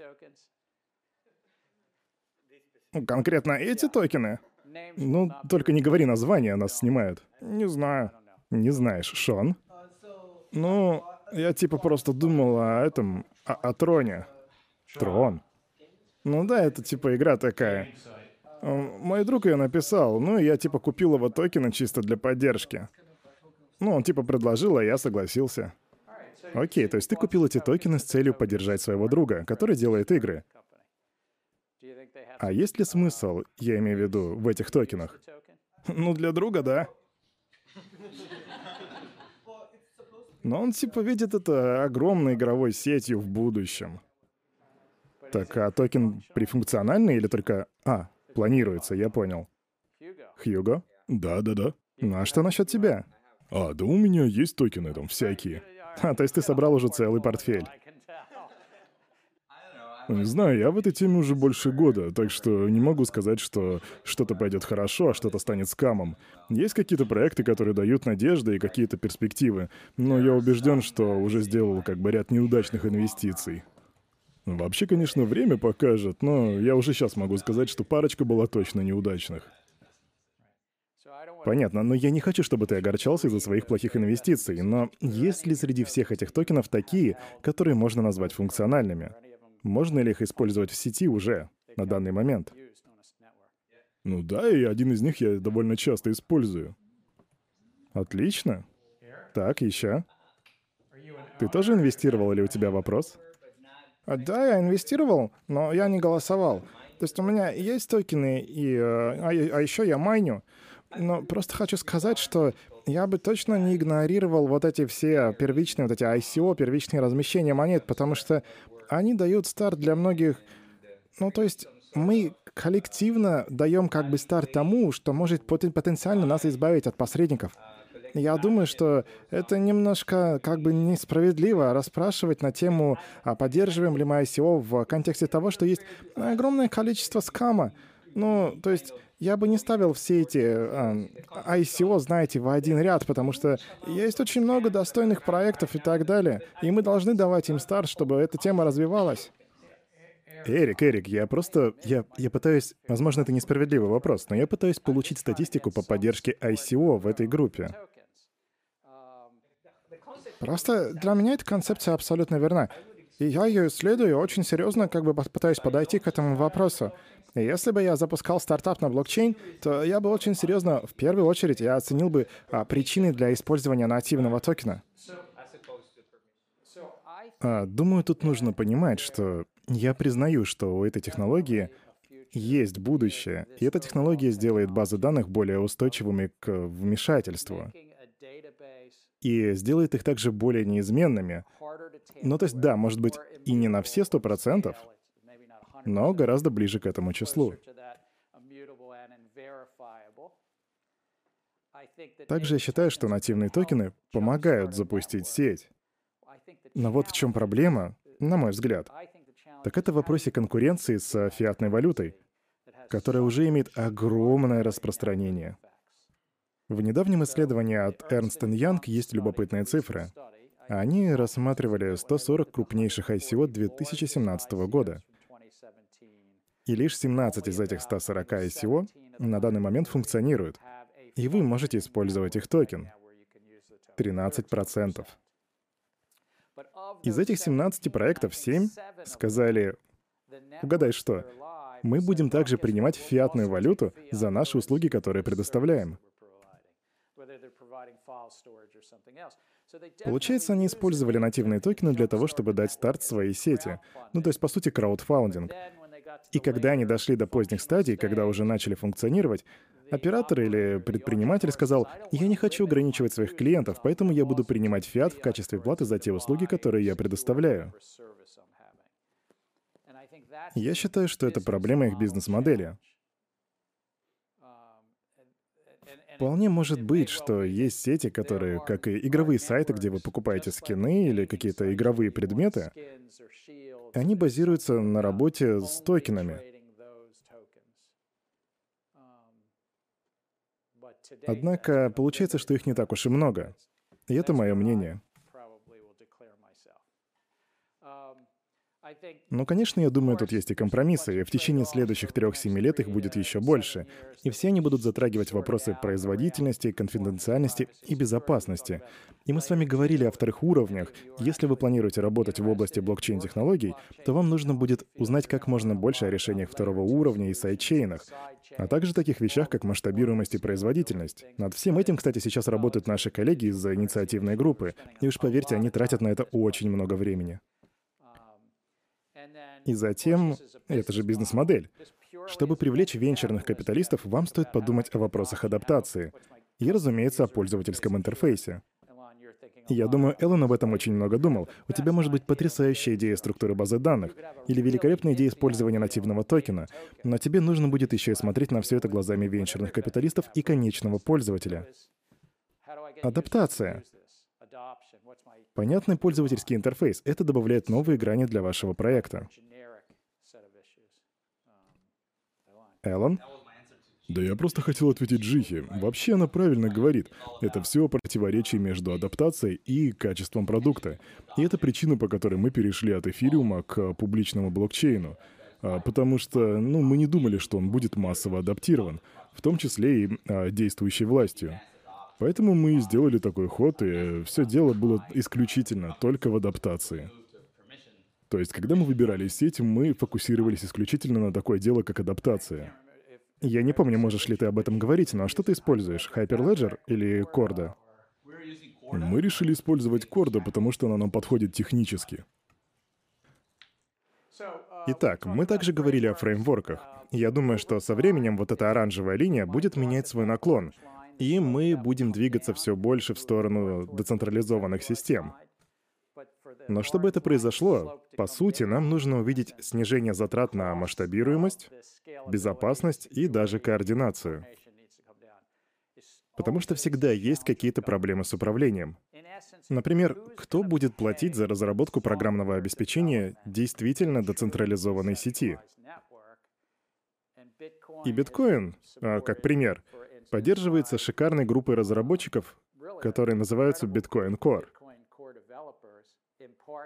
Speaker 2: Конкретно эти токены? Ну, только не говори название, нас снимают. Не знаю. Не знаешь, Шон? Ну, я типа просто думал о этом, о, о троне. Трон. Ну да, это типа игра такая. Мой друг ее написал, ну и я типа купил его токены чисто для поддержки. Ну, он типа предложил, а я согласился. Окей, то есть ты купил эти токены с целью поддержать своего друга, который делает игры. А есть ли смысл, я имею в виду, в этих токенах? Ну, для друга, да. Но он типа видит это огромной игровой сетью в будущем. Так, а токен прифункциональный или только... А, планируется, я понял. Хьюго? Да-да-да. Ну а что насчет тебя? А, да у меня есть токены там всякие. А, то есть ты собрал уже целый портфель. Не знаю, я в этой теме уже больше года, так что не могу сказать, что что-то пойдет хорошо, а что-то станет скамом. Есть какие-то проекты, которые дают надежды и какие-то перспективы, но я убежден, что уже сделал как бы ряд неудачных инвестиций. Вообще, конечно, время покажет, но я уже сейчас могу сказать, что парочка была точно неудачных. Понятно, но я не хочу, чтобы ты огорчался из-за своих плохих инвестиций, но есть ли среди всех этих токенов такие, которые можно назвать функциональными? Можно ли их использовать в сети уже, на данный момент? Ну да, и один из них я довольно часто использую. Отлично. Так, еще. Ты тоже инвестировал или у тебя вопрос?
Speaker 3: А, да, я инвестировал, но я не голосовал. То есть у меня есть токены, и, э, а, а еще я майню. Но просто хочу сказать, что я бы точно не игнорировал вот эти все первичные, вот эти ICO, первичные размещения монет, потому что они дают старт для многих... Ну, то есть мы коллективно даем как бы старт тому, что может потенциально нас избавить от посредников. Я думаю, что это немножко как бы несправедливо расспрашивать на тему, а поддерживаем ли мы ICO в контексте того, что есть огромное количество скама. Ну, то есть я бы не ставил все эти э, ICO, знаете, в один ряд, потому что есть очень много достойных проектов и так далее, и мы должны давать им старт, чтобы эта тема развивалась.
Speaker 2: Эрик, Эрик, я просто... Я, я пытаюсь... Возможно, это несправедливый вопрос, но я пытаюсь получить статистику по поддержке ICO в этой группе.
Speaker 3: Просто для меня эта концепция абсолютно верна. И я ее исследую очень серьезно как бы пытаюсь подойти к этому вопросу. Если бы я запускал стартап на блокчейн, то я бы очень серьезно, в первую очередь, я оценил бы а, причины для использования нативного токена.
Speaker 2: А, думаю, тут нужно понимать, что я признаю, что у этой технологии есть будущее, и эта технология сделает базы данных более устойчивыми к вмешательству и сделает их также более неизменными. Ну, то есть, да, может быть, и не на все сто процентов, но гораздо ближе к этому числу. Также я считаю, что нативные токены помогают запустить сеть. Но вот в чем проблема, на мой взгляд, так это в вопросе конкуренции с фиатной валютой, которая уже имеет огромное распространение. В недавнем исследовании от Ernst Young есть любопытные цифры. Они рассматривали 140 крупнейших ICO 2017 года — и лишь 17 из этих 140 ICO на данный момент функционируют. И вы можете использовать их токен. 13%. Из этих 17 проектов 7 сказали, угадай что, мы будем также принимать фиатную валюту за наши услуги, которые предоставляем. Получается, они использовали нативные токены для того, чтобы дать старт своей сети. Ну, то есть, по сути, краудфаундинг. И когда они дошли до поздних стадий, когда уже начали функционировать, оператор или предприниматель сказал, «Я не хочу ограничивать своих клиентов, поэтому я буду принимать фиат в качестве платы за те услуги, которые я предоставляю». Я считаю, что это проблема их бизнес-модели. Вполне может быть, что есть сети, которые, как и игровые сайты, где вы покупаете скины или какие-то игровые предметы, они базируются на работе с токенами. Однако получается, что их не так уж и много. И это мое мнение. Ну, конечно, я думаю, тут есть и компромиссы, и в течение следующих трех-семи лет их будет еще больше. И все они будут затрагивать вопросы производительности, конфиденциальности и безопасности. И мы с вами говорили о вторых уровнях. Если вы планируете работать в области блокчейн-технологий, то вам нужно будет узнать как можно больше о решениях второго уровня и сайдчейнах, а также таких вещах, как масштабируемость и производительность. Над всем этим, кстати, сейчас работают наши коллеги из инициативной группы. И уж поверьте, они тратят на это очень много времени. И затем, это же бизнес-модель. Чтобы привлечь венчурных капиталистов, вам стоит подумать о вопросах адаптации. И, разумеется, о пользовательском интерфейсе. Я думаю, Эллен об этом очень много думал. У тебя может быть потрясающая идея структуры базы данных или великолепная идея использования нативного токена, но тебе нужно будет еще и смотреть на все это глазами венчурных капиталистов и конечного пользователя. Адаптация. Понятный пользовательский интерфейс — это добавляет новые грани для вашего проекта. Эллен?
Speaker 3: Да я просто хотел ответить Джихи. Вообще она правильно говорит. Это все противоречие между адаптацией и качеством продукта. И это причина, по которой мы перешли от эфириума к публичному блокчейну. А, потому что, ну, мы не думали, что он будет массово адаптирован, в том числе и а, действующей властью. Поэтому мы сделали такой ход, и все дело было исключительно только в адаптации. То есть, когда мы выбирали сеть, мы фокусировались исключительно на такое дело, как адаптация.
Speaker 2: Я не помню, можешь ли ты об этом говорить, но что ты используешь, Hyperledger или Corda?
Speaker 3: Мы решили использовать Corda, потому что она нам подходит технически.
Speaker 2: Итак, мы также говорили о фреймворках. Я думаю, что со временем вот эта оранжевая линия будет менять свой наклон, и мы будем двигаться все больше в сторону децентрализованных систем. Но чтобы это произошло, по сути, нам нужно увидеть снижение затрат на масштабируемость, безопасность и даже координацию. Потому что всегда есть какие-то проблемы с управлением. Например, кто будет платить за разработку программного обеспечения действительно децентрализованной сети? И биткоин, а, как пример, поддерживается шикарной группой разработчиков, которые называются Bitcoin Core.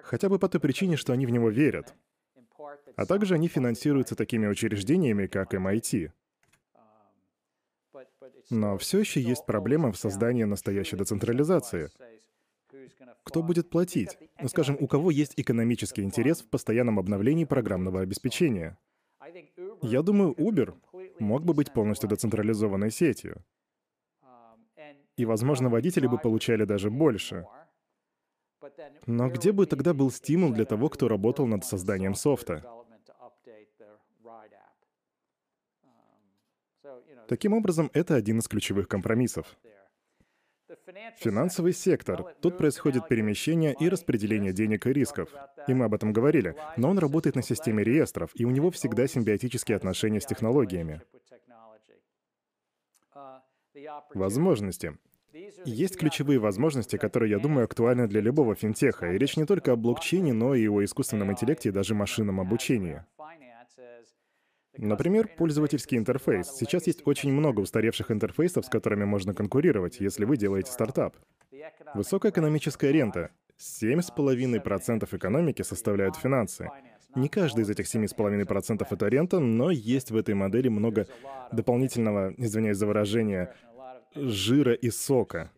Speaker 2: Хотя бы по той причине, что они в него верят. А также они финансируются такими учреждениями, как MIT. Но все еще есть проблема в создании настоящей децентрализации. Кто будет платить? Ну, скажем, у кого есть экономический интерес в постоянном обновлении программного обеспечения? Я думаю, Uber мог бы быть полностью децентрализованной сетью. И, возможно, водители бы получали даже больше. Но где бы тогда был стимул для того, кто работал над созданием софта? Таким образом, это один из ключевых компромиссов. Финансовый сектор. Тут происходит перемещение и распределение денег и рисков. И мы об этом говорили. Но он работает на системе реестров, и у него всегда симбиотические отношения с технологиями. Возможности. Есть ключевые возможности, которые, я думаю, актуальны для любого финтеха. И речь не только о блокчейне, но и о искусственном интеллекте и даже машинном обучении. Например, пользовательский интерфейс. Сейчас есть очень много устаревших интерфейсов, с которыми можно конкурировать, если вы делаете стартап. Высокая экономическая рента. 7,5% экономики составляют финансы. Не каждый из этих 7,5% это рента, но есть в этой модели много дополнительного, извиняюсь за выражение, жира и сока.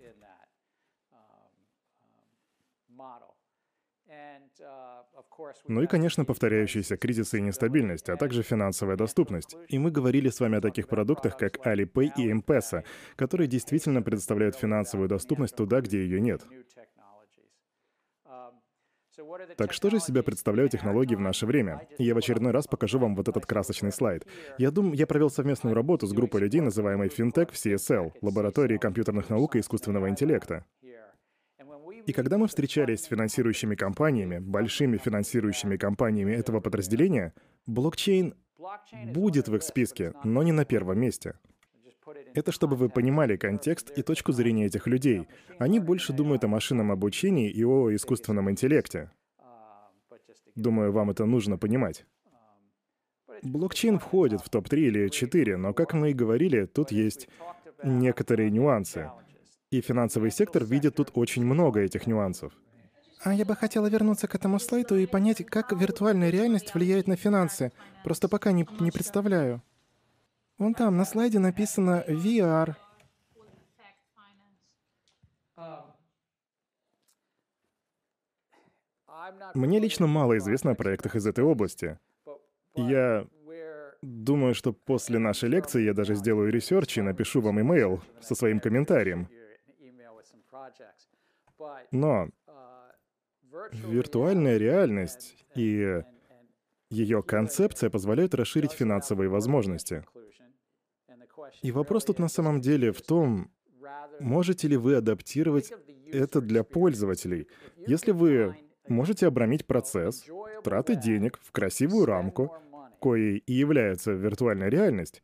Speaker 2: Ну и, конечно, повторяющиеся кризисы и нестабильность, а также финансовая доступность. И мы говорили с вами о таких продуктах, как Alipay и M-Pesa, которые действительно предоставляют финансовую доступность туда, где ее нет. Так что же себя представляют технологии в наше время? Я в очередной раз покажу вам вот этот красочный слайд. Я думаю, я провел совместную работу с группой людей, называемой FinTech в CSL, лаборатории компьютерных наук и искусственного интеллекта. И когда мы встречались с финансирующими компаниями, большими финансирующими компаниями этого подразделения, блокчейн будет в их списке, но не на первом месте. Это чтобы вы понимали контекст и точку зрения этих людей. Они больше думают о машинном обучении и о искусственном интеллекте. Думаю, вам это нужно понимать. Блокчейн входит в топ-3 или 4, но, как мы и говорили, тут есть некоторые нюансы. И финансовый сектор видит тут очень много этих нюансов.
Speaker 4: А я бы хотела вернуться к этому слайду и понять, как виртуальная реальность влияет на финансы. Просто пока не, не представляю. Вон там на слайде написано VR.
Speaker 2: Мне лично мало известно о проектах из этой области. Я думаю, что после нашей лекции я даже сделаю research и напишу вам имейл со своим комментарием. Но виртуальная реальность и ее концепция позволяют расширить финансовые возможности. И вопрос тут на самом деле в том, можете ли вы адаптировать это для пользователей. Если вы можете обрамить процесс, траты денег в красивую рамку, коей и является виртуальная реальность,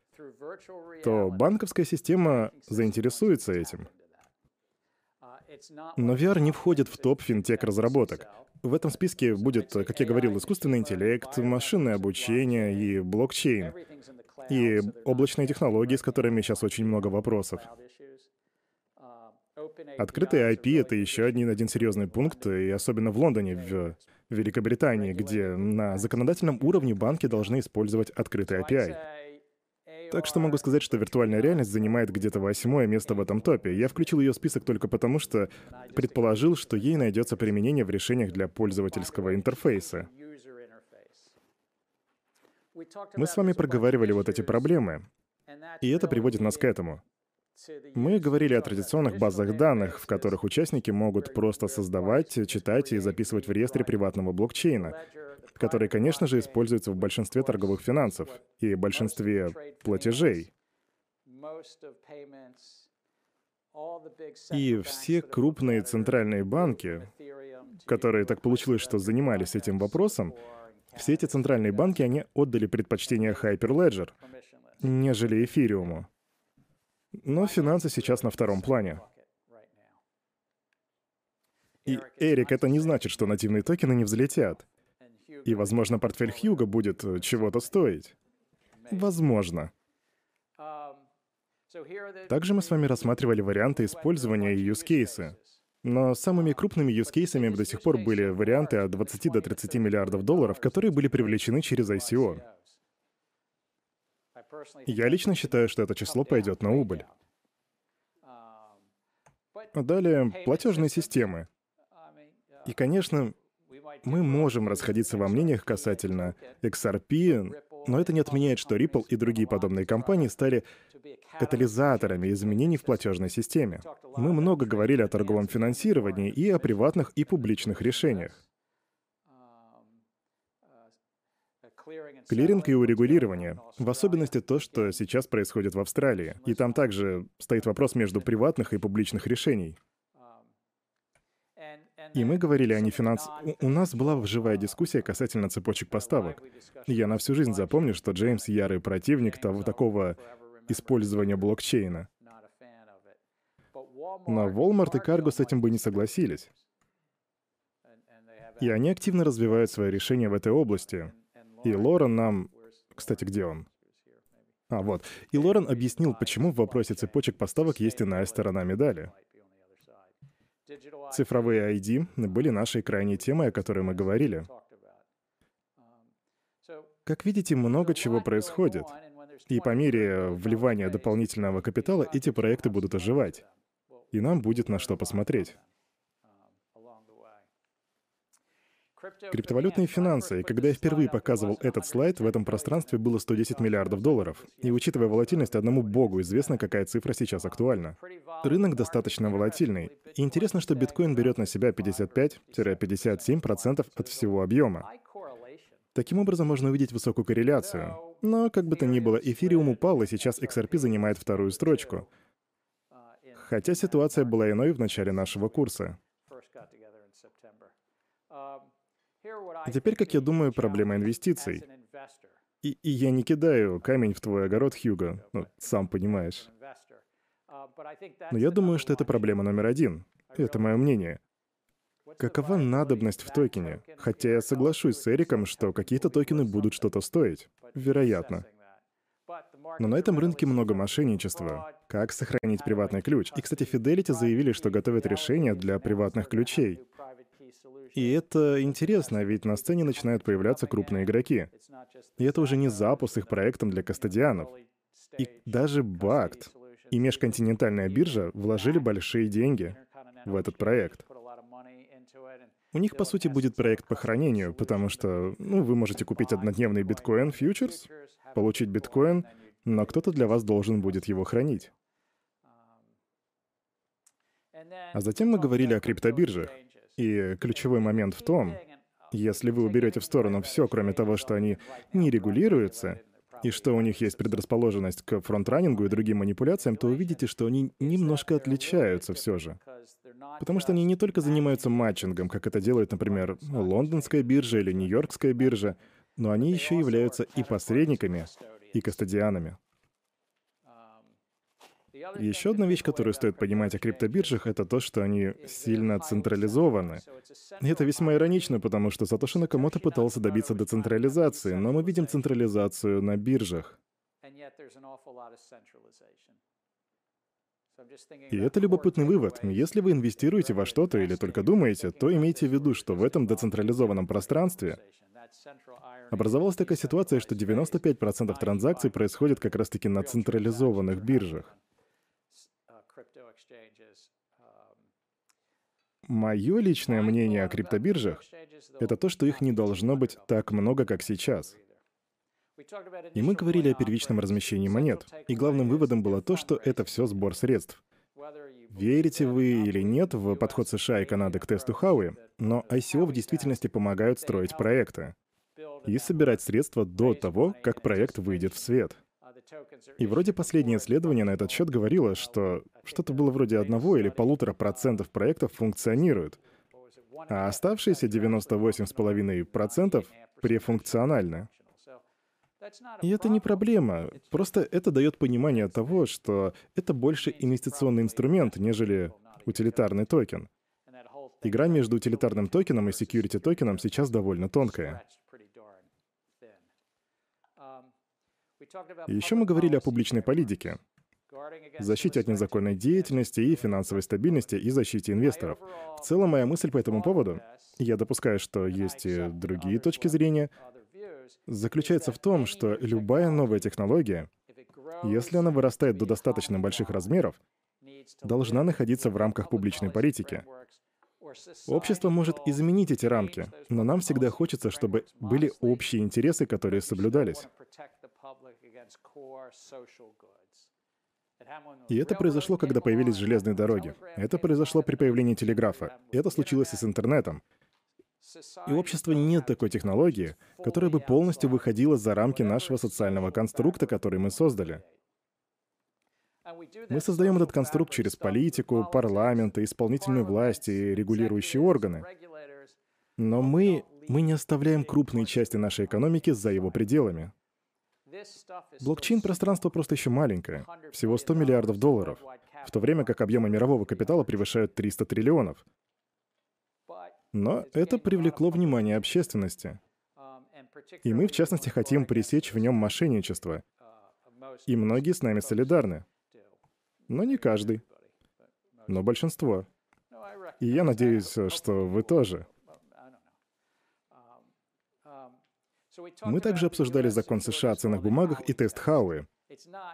Speaker 2: то банковская система заинтересуется этим. Но VR не входит в топ финтех-разработок. В этом списке будет, как я говорил, искусственный интеллект, машинное обучение и блокчейн. И облачные технологии, с которыми сейчас очень много вопросов. Открытый IP — это еще один, один серьезный пункт, и особенно в Лондоне, в Великобритании, где на законодательном уровне банки должны использовать открытый API. Так что могу сказать, что виртуальная реальность занимает где-то восьмое место в этом топе. Я включил ее в список только потому, что предположил, что ей найдется применение в решениях для пользовательского интерфейса. Мы с вами проговаривали вот эти проблемы, и это приводит нас к этому. Мы говорили о традиционных базах данных, в которых участники могут просто создавать, читать и записывать в реестре приватного блокчейна, который, конечно же, используется в большинстве торговых финансов и большинстве платежей. И все крупные центральные банки, которые так получилось, что занимались этим вопросом, все эти центральные банки, они отдали предпочтение Hyperledger, нежели эфириуму. Но финансы сейчас на втором плане. И, Эрик, это не значит, что нативные токены не взлетят. И, возможно, портфель Хьюга будет э, чего-то стоить. Возможно. Также мы с вами рассматривали варианты использования и use Но самыми крупными use до сих пор были варианты от 20 до 30 миллиардов долларов, которые были привлечены через ICO. Я лично считаю, что это число пойдет на убыль. Далее, платежные системы. И, конечно, мы можем расходиться во мнениях касательно XRP, но это не отменяет, что Ripple и другие подобные компании стали катализаторами изменений в платежной системе. Мы много говорили о торговом финансировании и о приватных и публичных решениях. Клиринг и урегулирование. В особенности то, что сейчас происходит в Австралии. И там также стоит вопрос между приватных и публичных решений. И мы говорили о нефинанс... У нас была живая дискуссия касательно цепочек поставок. Я на всю жизнь запомню, что Джеймс ярый противник того такого использования блокчейна. Но Walmart и Cargo с этим бы не согласились. И они активно развивают свои решения в этой области. И Лорен нам... Кстати, где он? А, вот. И Лорен объяснил, почему в вопросе цепочек поставок есть иная сторона медали. Цифровые ID были нашей крайней темой, о которой мы говорили. Как видите, много чего происходит. И по мере вливания дополнительного капитала эти проекты будут оживать. И нам будет на что посмотреть. Криптовалютные финансы. И когда я впервые показывал этот слайд, в этом пространстве было 110 миллиардов долларов. И учитывая волатильность, одному богу известно, какая цифра сейчас актуальна. Рынок достаточно волатильный. И интересно, что биткоин берет на себя 55-57% от всего объема. Таким образом, можно увидеть высокую корреляцию. Но, как бы то ни было, эфириум упал, и сейчас XRP занимает вторую строчку. Хотя ситуация была иной в начале нашего курса. А теперь, как я думаю, проблема инвестиций. И, и я не кидаю камень в твой огород, Хьюго, ну, сам понимаешь. Но я думаю, что это проблема номер один. Это мое мнение. Какова надобность в токене? Хотя я соглашусь с Эриком, что какие-то токены будут что-то стоить. Вероятно. Но на этом рынке много мошенничества. Как сохранить приватный ключ? И, кстати, Fidelity заявили, что готовят решение для приватных ключей. И это интересно, ведь на сцене начинают появляться крупные игроки. И это уже не запуск их проектом для кастодианов. И даже Бакт и межконтинентальная биржа вложили большие деньги в этот проект. У них, по сути, будет проект по хранению, потому что ну, вы можете купить однодневный биткоин фьючерс, получить биткоин, но кто-то для вас должен будет его хранить. А затем мы говорили о криптобиржах. И ключевой момент в том, если вы уберете в сторону все, кроме того, что они не регулируются, и что у них есть предрасположенность к фронтранингу и другим манипуляциям, то увидите, что они немножко отличаются все же. Потому что они не только занимаются матчингом, как это делает, например, лондонская биржа или нью-йоркская биржа, но они еще являются и посредниками, и кастодианами. Еще одна вещь, которую стоит понимать о криптобиржах, это то, что они сильно централизованы. И это весьма иронично, потому что Сатоши Накамото пытался добиться децентрализации, но мы видим централизацию на биржах. И это любопытный вывод. Если вы инвестируете во что-то или только думаете, то имейте в виду, что в этом децентрализованном пространстве образовалась такая ситуация, что 95% транзакций происходит как раз-таки на централизованных биржах. Мое личное мнение о криптобиржах — это то, что их не должно быть так много, как сейчас. И мы говорили о первичном размещении монет. И главным выводом было то, что это все сбор средств. Верите вы или нет в подход США и Канады к тесту Хауи, но ICO в действительности помогают строить проекты и собирать средства до того, как проект выйдет в свет — и вроде последнее исследование на этот счет говорило, что что-то было вроде одного или полутора процентов проектов функционируют, а оставшиеся 98,5% префункциональны. И это не проблема, просто это дает понимание того, что это больше инвестиционный инструмент, нежели утилитарный токен. Игра между утилитарным токеном и security токеном сейчас довольно тонкая. Еще мы говорили о публичной политике, защите от незаконной деятельности и финансовой стабильности и защите инвесторов. В целом, моя мысль по этому поводу, я допускаю, что есть и другие точки зрения, заключается в том, что любая новая технология, если она вырастает до достаточно больших размеров, должна находиться в рамках публичной политики. Общество может изменить эти рамки, но нам всегда хочется, чтобы были общие интересы, которые соблюдались. И это произошло, когда появились железные дороги. Это произошло при появлении телеграфа. Это случилось и с интернетом. И у общества нет такой технологии, которая бы полностью выходила за рамки нашего социального конструкта, который мы создали. Мы создаем этот конструкт через политику, парламент, исполнительную власть и регулирующие органы. Но мы, мы не оставляем крупные части нашей экономики за его пределами. Блокчейн-пространство просто еще маленькое, всего 100 миллиардов долларов, в то время как объемы мирового капитала превышают 300 триллионов. Но это привлекло внимание общественности. И мы, в частности, хотим пресечь в нем мошенничество. И многие с нами солидарны. Но не каждый. Но большинство. И я надеюсь, что вы тоже. Мы также обсуждали закон США о ценных бумагах и тест Хауи.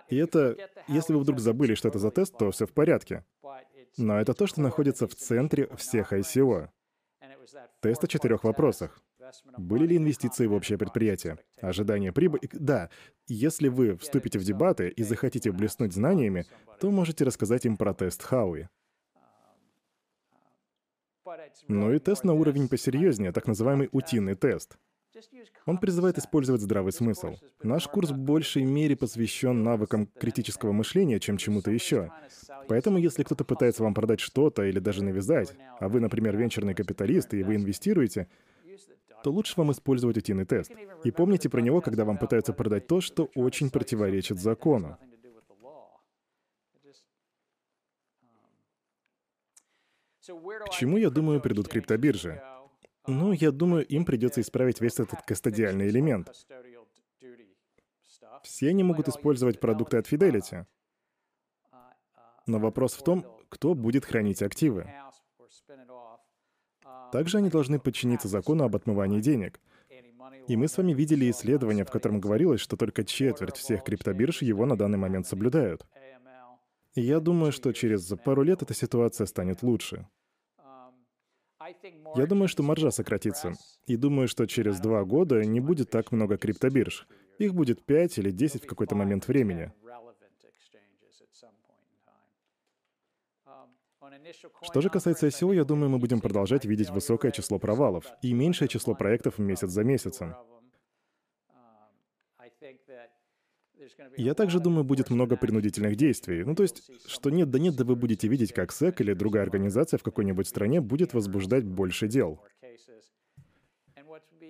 Speaker 2: И это, если вы вдруг забыли, что это за тест, то все в порядке. Но это то, что находится в центре всех ICO. Тест о четырех вопросах. Были ли инвестиции в общее предприятие? Ожидание прибыли? Да, если вы вступите в дебаты и захотите блеснуть знаниями, то можете рассказать им про тест Хауи. Ну и тест на уровень посерьезнее, так называемый утиный тест. Он призывает использовать здравый смысл. Наш курс в большей мере посвящен навыкам критического мышления, чем чему-то еще. Поэтому, если кто-то пытается вам продать что-то или даже навязать, а вы, например, венчурный капиталист, и вы инвестируете, то лучше вам использовать утиный тест. И помните про него, когда вам пытаются продать то, что очень противоречит закону. К чему, я думаю, придут криптобиржи? Ну, я думаю, им придется исправить весь этот кастодиальный элемент. Все они могут использовать продукты от Fidelity. Но вопрос в том, кто будет хранить активы. Также они должны подчиниться закону об отмывании денег. И мы с вами видели исследование, в котором говорилось, что только четверть всех криптобирж его на данный момент соблюдают. И я думаю, что через пару лет эта ситуация станет лучше. Я думаю, что маржа сократится. И думаю, что через два года не будет так много криптобирж. Их будет 5 или 10 в какой-то момент времени. Что же касается ICO, я думаю, мы будем продолжать видеть высокое число провалов и меньшее число проектов месяц за месяцем. Я также думаю, будет много принудительных действий. Ну, то есть, что нет да нет, да вы будете видеть, как СЭК или другая организация в какой-нибудь стране будет возбуждать больше дел.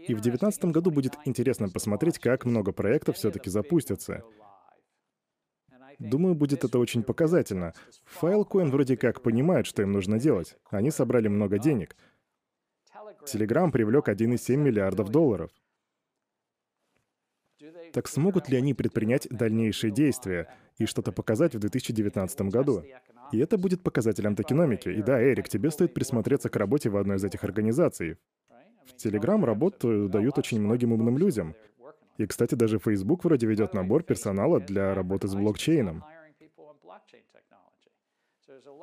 Speaker 2: И в 2019 году будет интересно посмотреть, как много проектов все-таки запустятся. Думаю, будет это очень показательно. Filecoin вроде как понимают, что им нужно делать. Они собрали много денег. Telegram привлек 1,7 миллиардов долларов. Так смогут ли они предпринять дальнейшие действия и что-то показать в 2019 году? И это будет показателем токеномики. И да, Эрик, тебе стоит присмотреться к работе в одной из этих организаций. В Telegram работу дают очень многим умным людям. И, кстати, даже Facebook вроде ведет набор персонала для работы с блокчейном.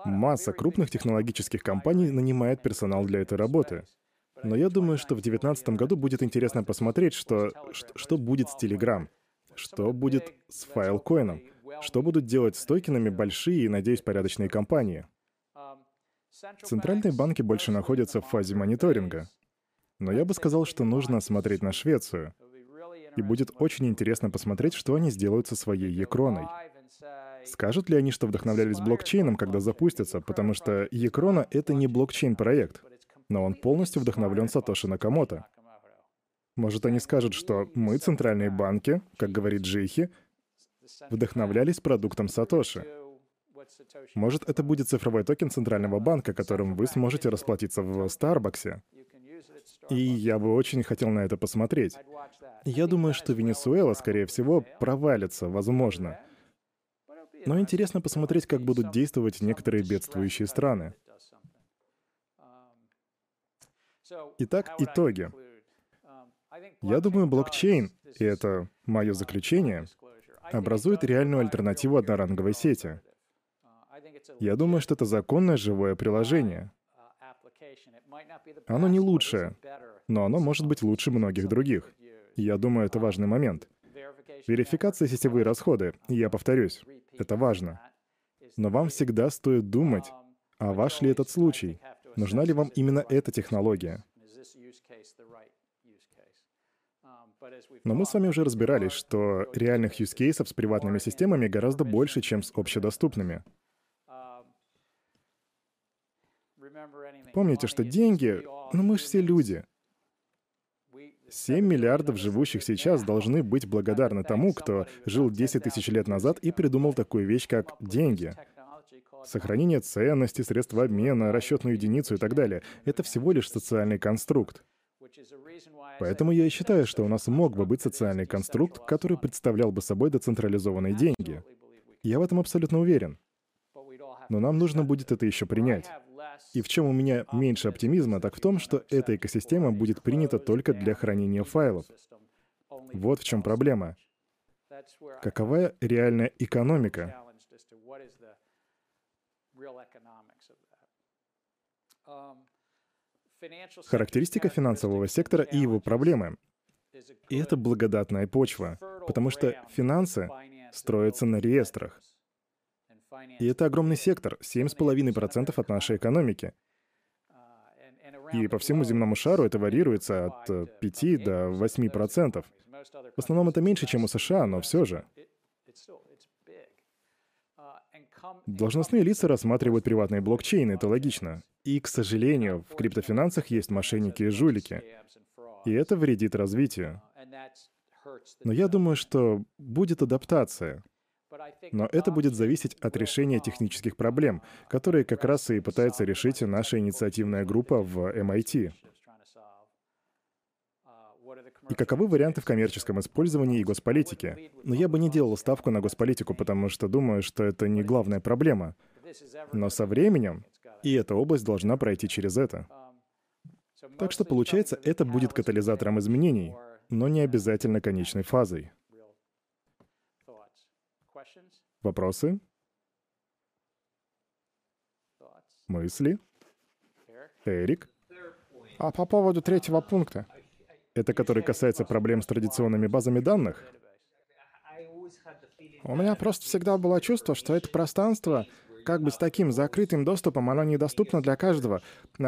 Speaker 2: Масса крупных технологических компаний нанимает персонал для этой работы. Но я думаю, что в 2019 году будет интересно посмотреть, что, что, что будет с Telegram, что будет с файлкоином, что будут делать с токенами большие и, надеюсь, порядочные компании. Центральные банки больше находятся в фазе мониторинга. Но я бы сказал, что нужно смотреть на Швецию. И будет очень интересно посмотреть, что они сделают со своей Екроной. Скажут ли они, что вдохновлялись блокчейном, когда запустятся, потому что Екрона — это не блокчейн-проект, но он полностью вдохновлен Сатоши Накамото. Может, они скажут, что мы, центральные банки, как говорит Джейхи, вдохновлялись продуктом Сатоши. Может, это будет цифровой токен Центрального банка, которым вы сможете расплатиться в Старбаксе. И я бы очень хотел на это посмотреть. Я думаю, что Венесуэла, скорее всего, провалится, возможно. Но интересно посмотреть, как будут действовать некоторые бедствующие страны. Итак, итоги. Я думаю, блокчейн, и это мое заключение, образует реальную альтернативу одноранговой сети. Я думаю, что это законное живое приложение. Оно не лучшее, но оно может быть лучше многих других. Я думаю, это важный момент. Верификация сетевые расходы, я повторюсь, это важно. Но вам всегда стоит думать, а ваш ли этот случай? Нужна ли вам именно эта технология? Но мы с вами уже разбирались, что реальных use cases с приватными системами гораздо больше, чем с общедоступными. Помните, что деньги, ну мы же все люди. 7 миллиардов живущих сейчас должны быть благодарны тому, кто жил 10 тысяч лет назад и придумал такую вещь, как деньги. Сохранение ценности, средства обмена, расчетную единицу и так далее — это всего лишь социальный конструкт. Поэтому я и считаю, что у нас мог бы быть социальный конструкт, который представлял бы собой децентрализованные деньги. Я в этом абсолютно уверен. Но нам нужно будет это еще принять. И в чем у меня меньше оптимизма, так в том, что эта экосистема будет принята только для хранения файлов. Вот в чем проблема. Какова реальная экономика? Характеристика финансового сектора и его проблемы. И это благодатная почва, потому что финансы строятся на реестрах. И это огромный сектор, 7,5% от нашей экономики. И по всему земному шару это варьируется от 5 до 8%. В основном это меньше, чем у США, но все же. Должностные лица рассматривают приватные блокчейны, это логично. И, к сожалению, в криптофинансах есть мошенники и жулики. И это вредит развитию. Но я думаю, что будет адаптация. Но это будет зависеть от решения технических проблем, которые как раз и пытается решить наша инициативная группа в MIT. И каковы варианты в коммерческом использовании и госполитике? Но я бы не делал ставку на госполитику, потому что думаю, что это не главная проблема. Но со временем и эта область должна пройти через это. Так что получается, это будет катализатором изменений, но не обязательно конечной фазой. Вопросы? Мысли? Эрик?
Speaker 4: А по поводу третьего пункта?
Speaker 2: Это который касается проблем с традиционными базами данных?
Speaker 4: У меня просто всегда было чувство, что это пространство как бы с таким закрытым доступом, оно недоступно для каждого,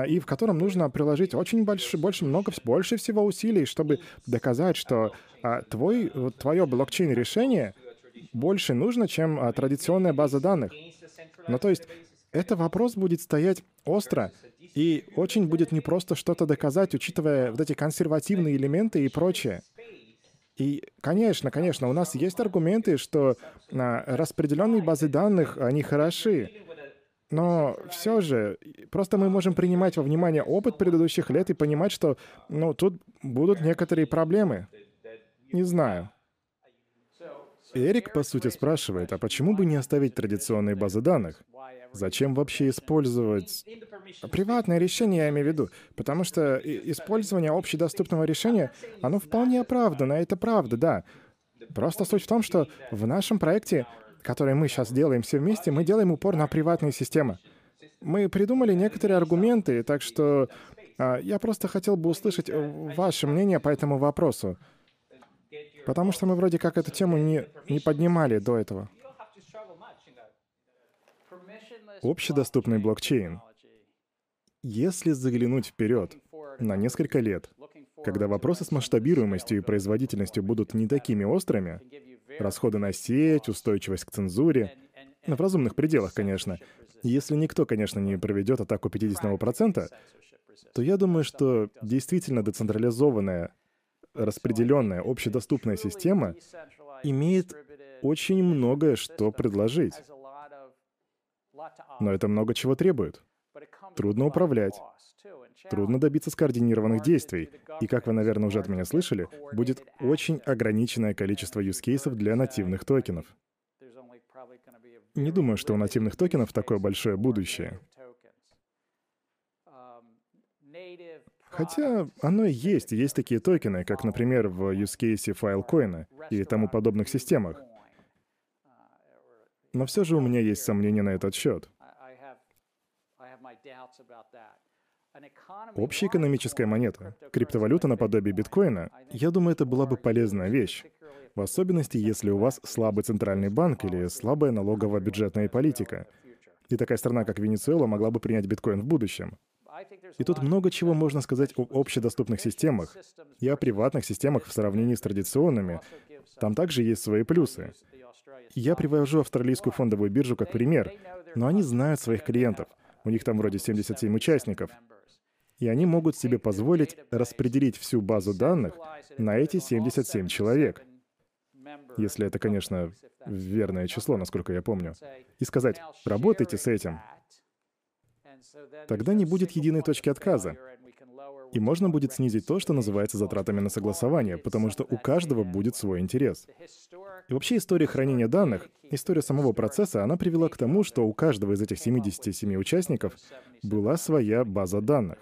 Speaker 4: и в котором нужно приложить очень больше, больше много, больше всего усилий, чтобы доказать, что а, твой, твое блокчейн-решение больше нужно, чем а, традиционная база данных. Ну, то есть, это вопрос будет стоять остро, и очень будет непросто что-то доказать, учитывая вот эти консервативные элементы и прочее. И, конечно, конечно, у нас есть аргументы, что а, распределенные базы данных, они хороши. Но все же, просто мы можем принимать во внимание опыт предыдущих лет и понимать, что, ну, тут будут некоторые проблемы. Не знаю.
Speaker 3: Эрик, по сути, спрашивает, а почему бы не оставить традиционные базы данных? Зачем вообще использовать... Приватное решение, я имею в виду. Потому что использование общедоступного решения, оно вполне оправдано, это правда, да. Просто суть в том, что в нашем проекте, который мы сейчас делаем все вместе, мы делаем упор на приватные системы. Мы придумали некоторые аргументы, так что а, я просто хотел бы услышать ваше мнение по этому вопросу. Потому что мы вроде как эту тему не, не поднимали до этого.
Speaker 2: Общедоступный блокчейн. Если заглянуть вперед на несколько лет, когда вопросы с масштабируемостью и производительностью будут не такими острыми, расходы на сеть, устойчивость к цензуре, в разумных пределах, конечно, если никто, конечно, не проведет атаку 50%, то я думаю, что действительно децентрализованная, распределенная, общедоступная система имеет очень многое что предложить. Но это много чего требует. Трудно управлять. Трудно добиться скоординированных действий. И, как вы, наверное, уже от меня слышали, будет очень ограниченное количество юзкейсов для нативных токенов. Не думаю, что у нативных токенов такое большое будущее. Хотя оно и есть. Есть такие токены, как, например, в use case Filecoin и тому подобных системах. Но все же у меня есть сомнения на этот счет. Общая экономическая монета, криптовалюта наподобие биткоина, я думаю, это была бы полезная вещь. В особенности, если у вас слабый центральный банк или слабая налоговая бюджетная политика. И такая страна, как Венесуэла, могла бы принять биткоин в будущем. И тут много чего можно сказать об общедоступных системах и о приватных системах в сравнении с традиционными. Там также есть свои плюсы. Я привожу австралийскую фондовую биржу как пример, но они знают своих клиентов. У них там вроде 77 участников. И они могут себе позволить распределить всю базу данных на эти 77 человек. Если это, конечно, верное число, насколько я помню. И сказать, работайте с этим. Тогда не будет единой точки отказа. И можно будет снизить то, что называется затратами на согласование, потому что у каждого будет свой интерес. И вообще история хранения данных, история самого процесса, она привела к тому, что у каждого из этих 77 участников была своя база данных.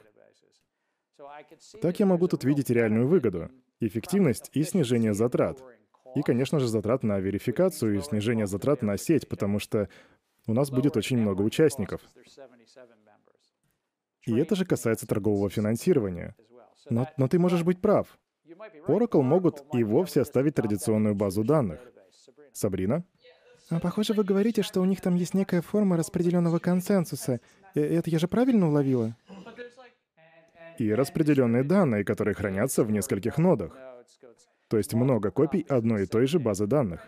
Speaker 2: Так я могу тут видеть реальную выгоду, эффективность и снижение затрат. И, конечно же, затрат на верификацию и снижение затрат на сеть, потому что у нас будет очень много участников. И это же касается торгового финансирования. Но, но ты можешь быть прав. Oracle могут и вовсе оставить традиционную базу данных. Сабрина?
Speaker 5: А, похоже, вы говорите, что у них там есть некая форма распределенного консенсуса. Э, это я же правильно уловила?
Speaker 2: И распределенные данные, которые хранятся в нескольких нодах. То есть много копий одной и той же базы данных.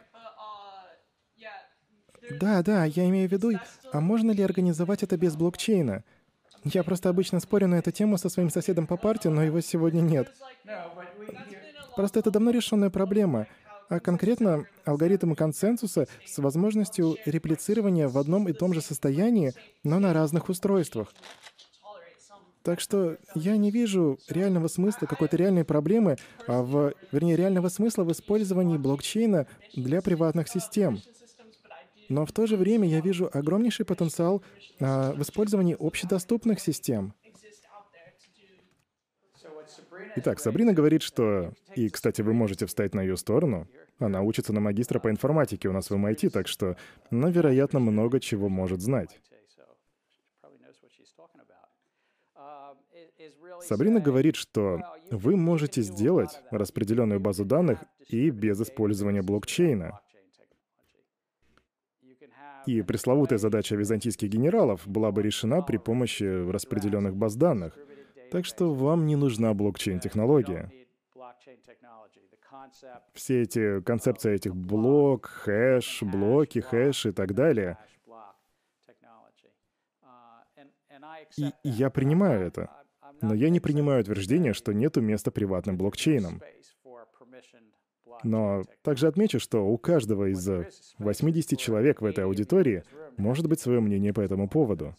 Speaker 5: Да, да, я имею в виду, а можно ли организовать это без блокчейна? Я просто обычно спорю на эту тему со своим соседом по партии, но его сегодня нет. Просто это давно решенная проблема. А конкретно алгоритм консенсуса с возможностью реплицирования в одном и том же состоянии, но на разных устройствах. Так что я не вижу реального смысла, какой-то реальной проблемы, а в, вернее, реального смысла в использовании блокчейна для приватных систем. Но в то же время я вижу огромнейший потенциал а, в использовании общедоступных систем.
Speaker 2: Итак, Сабрина говорит, что... И, кстати, вы можете встать на ее сторону. Она учится на магистра по информатике у нас в MIT, так что она, вероятно, много чего может знать. Сабрина говорит, что вы можете сделать распределенную базу данных и без использования блокчейна. И пресловутая задача византийских генералов была бы решена при помощи распределенных баз данных. Так что вам не нужна блокчейн-технология. Все эти концепции этих блок, хэш, блоки, хэш и так далее. И я принимаю это. Но я не принимаю утверждение, что нету места приватным блокчейнам. Но также отмечу, что у каждого из 80 человек в этой аудитории может быть свое мнение по этому поводу.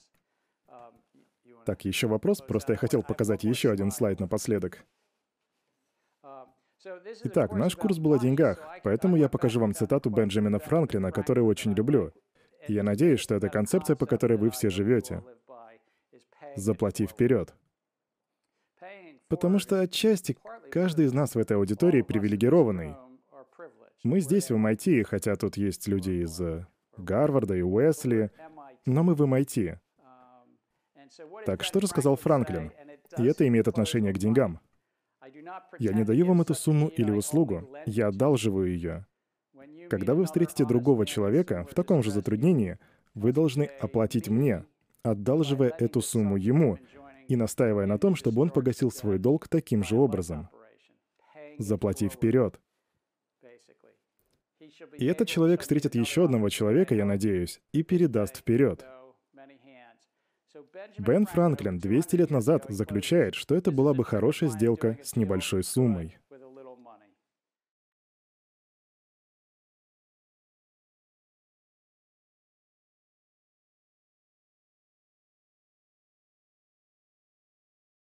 Speaker 2: Так, еще вопрос, просто я хотел показать еще один слайд напоследок. Итак, наш курс был о деньгах, поэтому я покажу вам цитату Бенджамина Франклина, которую очень люблю. И я надеюсь, что это концепция, по которой вы все живете. Заплати вперед. Потому что отчасти каждый из нас в этой аудитории привилегированный. Мы здесь, в MIT, хотя тут есть люди из э, Гарварда и Уэсли, но мы в MIT. Так что же сказал Франклин? И это имеет отношение к деньгам. Я не даю вам эту сумму или услугу, я одалживаю ее. Когда вы встретите другого человека в таком же затруднении, вы должны оплатить мне, одалживая эту сумму ему и настаивая на том, чтобы он погасил свой долг таким же образом. Заплати вперед. И этот человек встретит еще одного человека, я надеюсь, и передаст вперед. Бен Франклин 200 лет назад заключает, что это была бы хорошая сделка с небольшой суммой.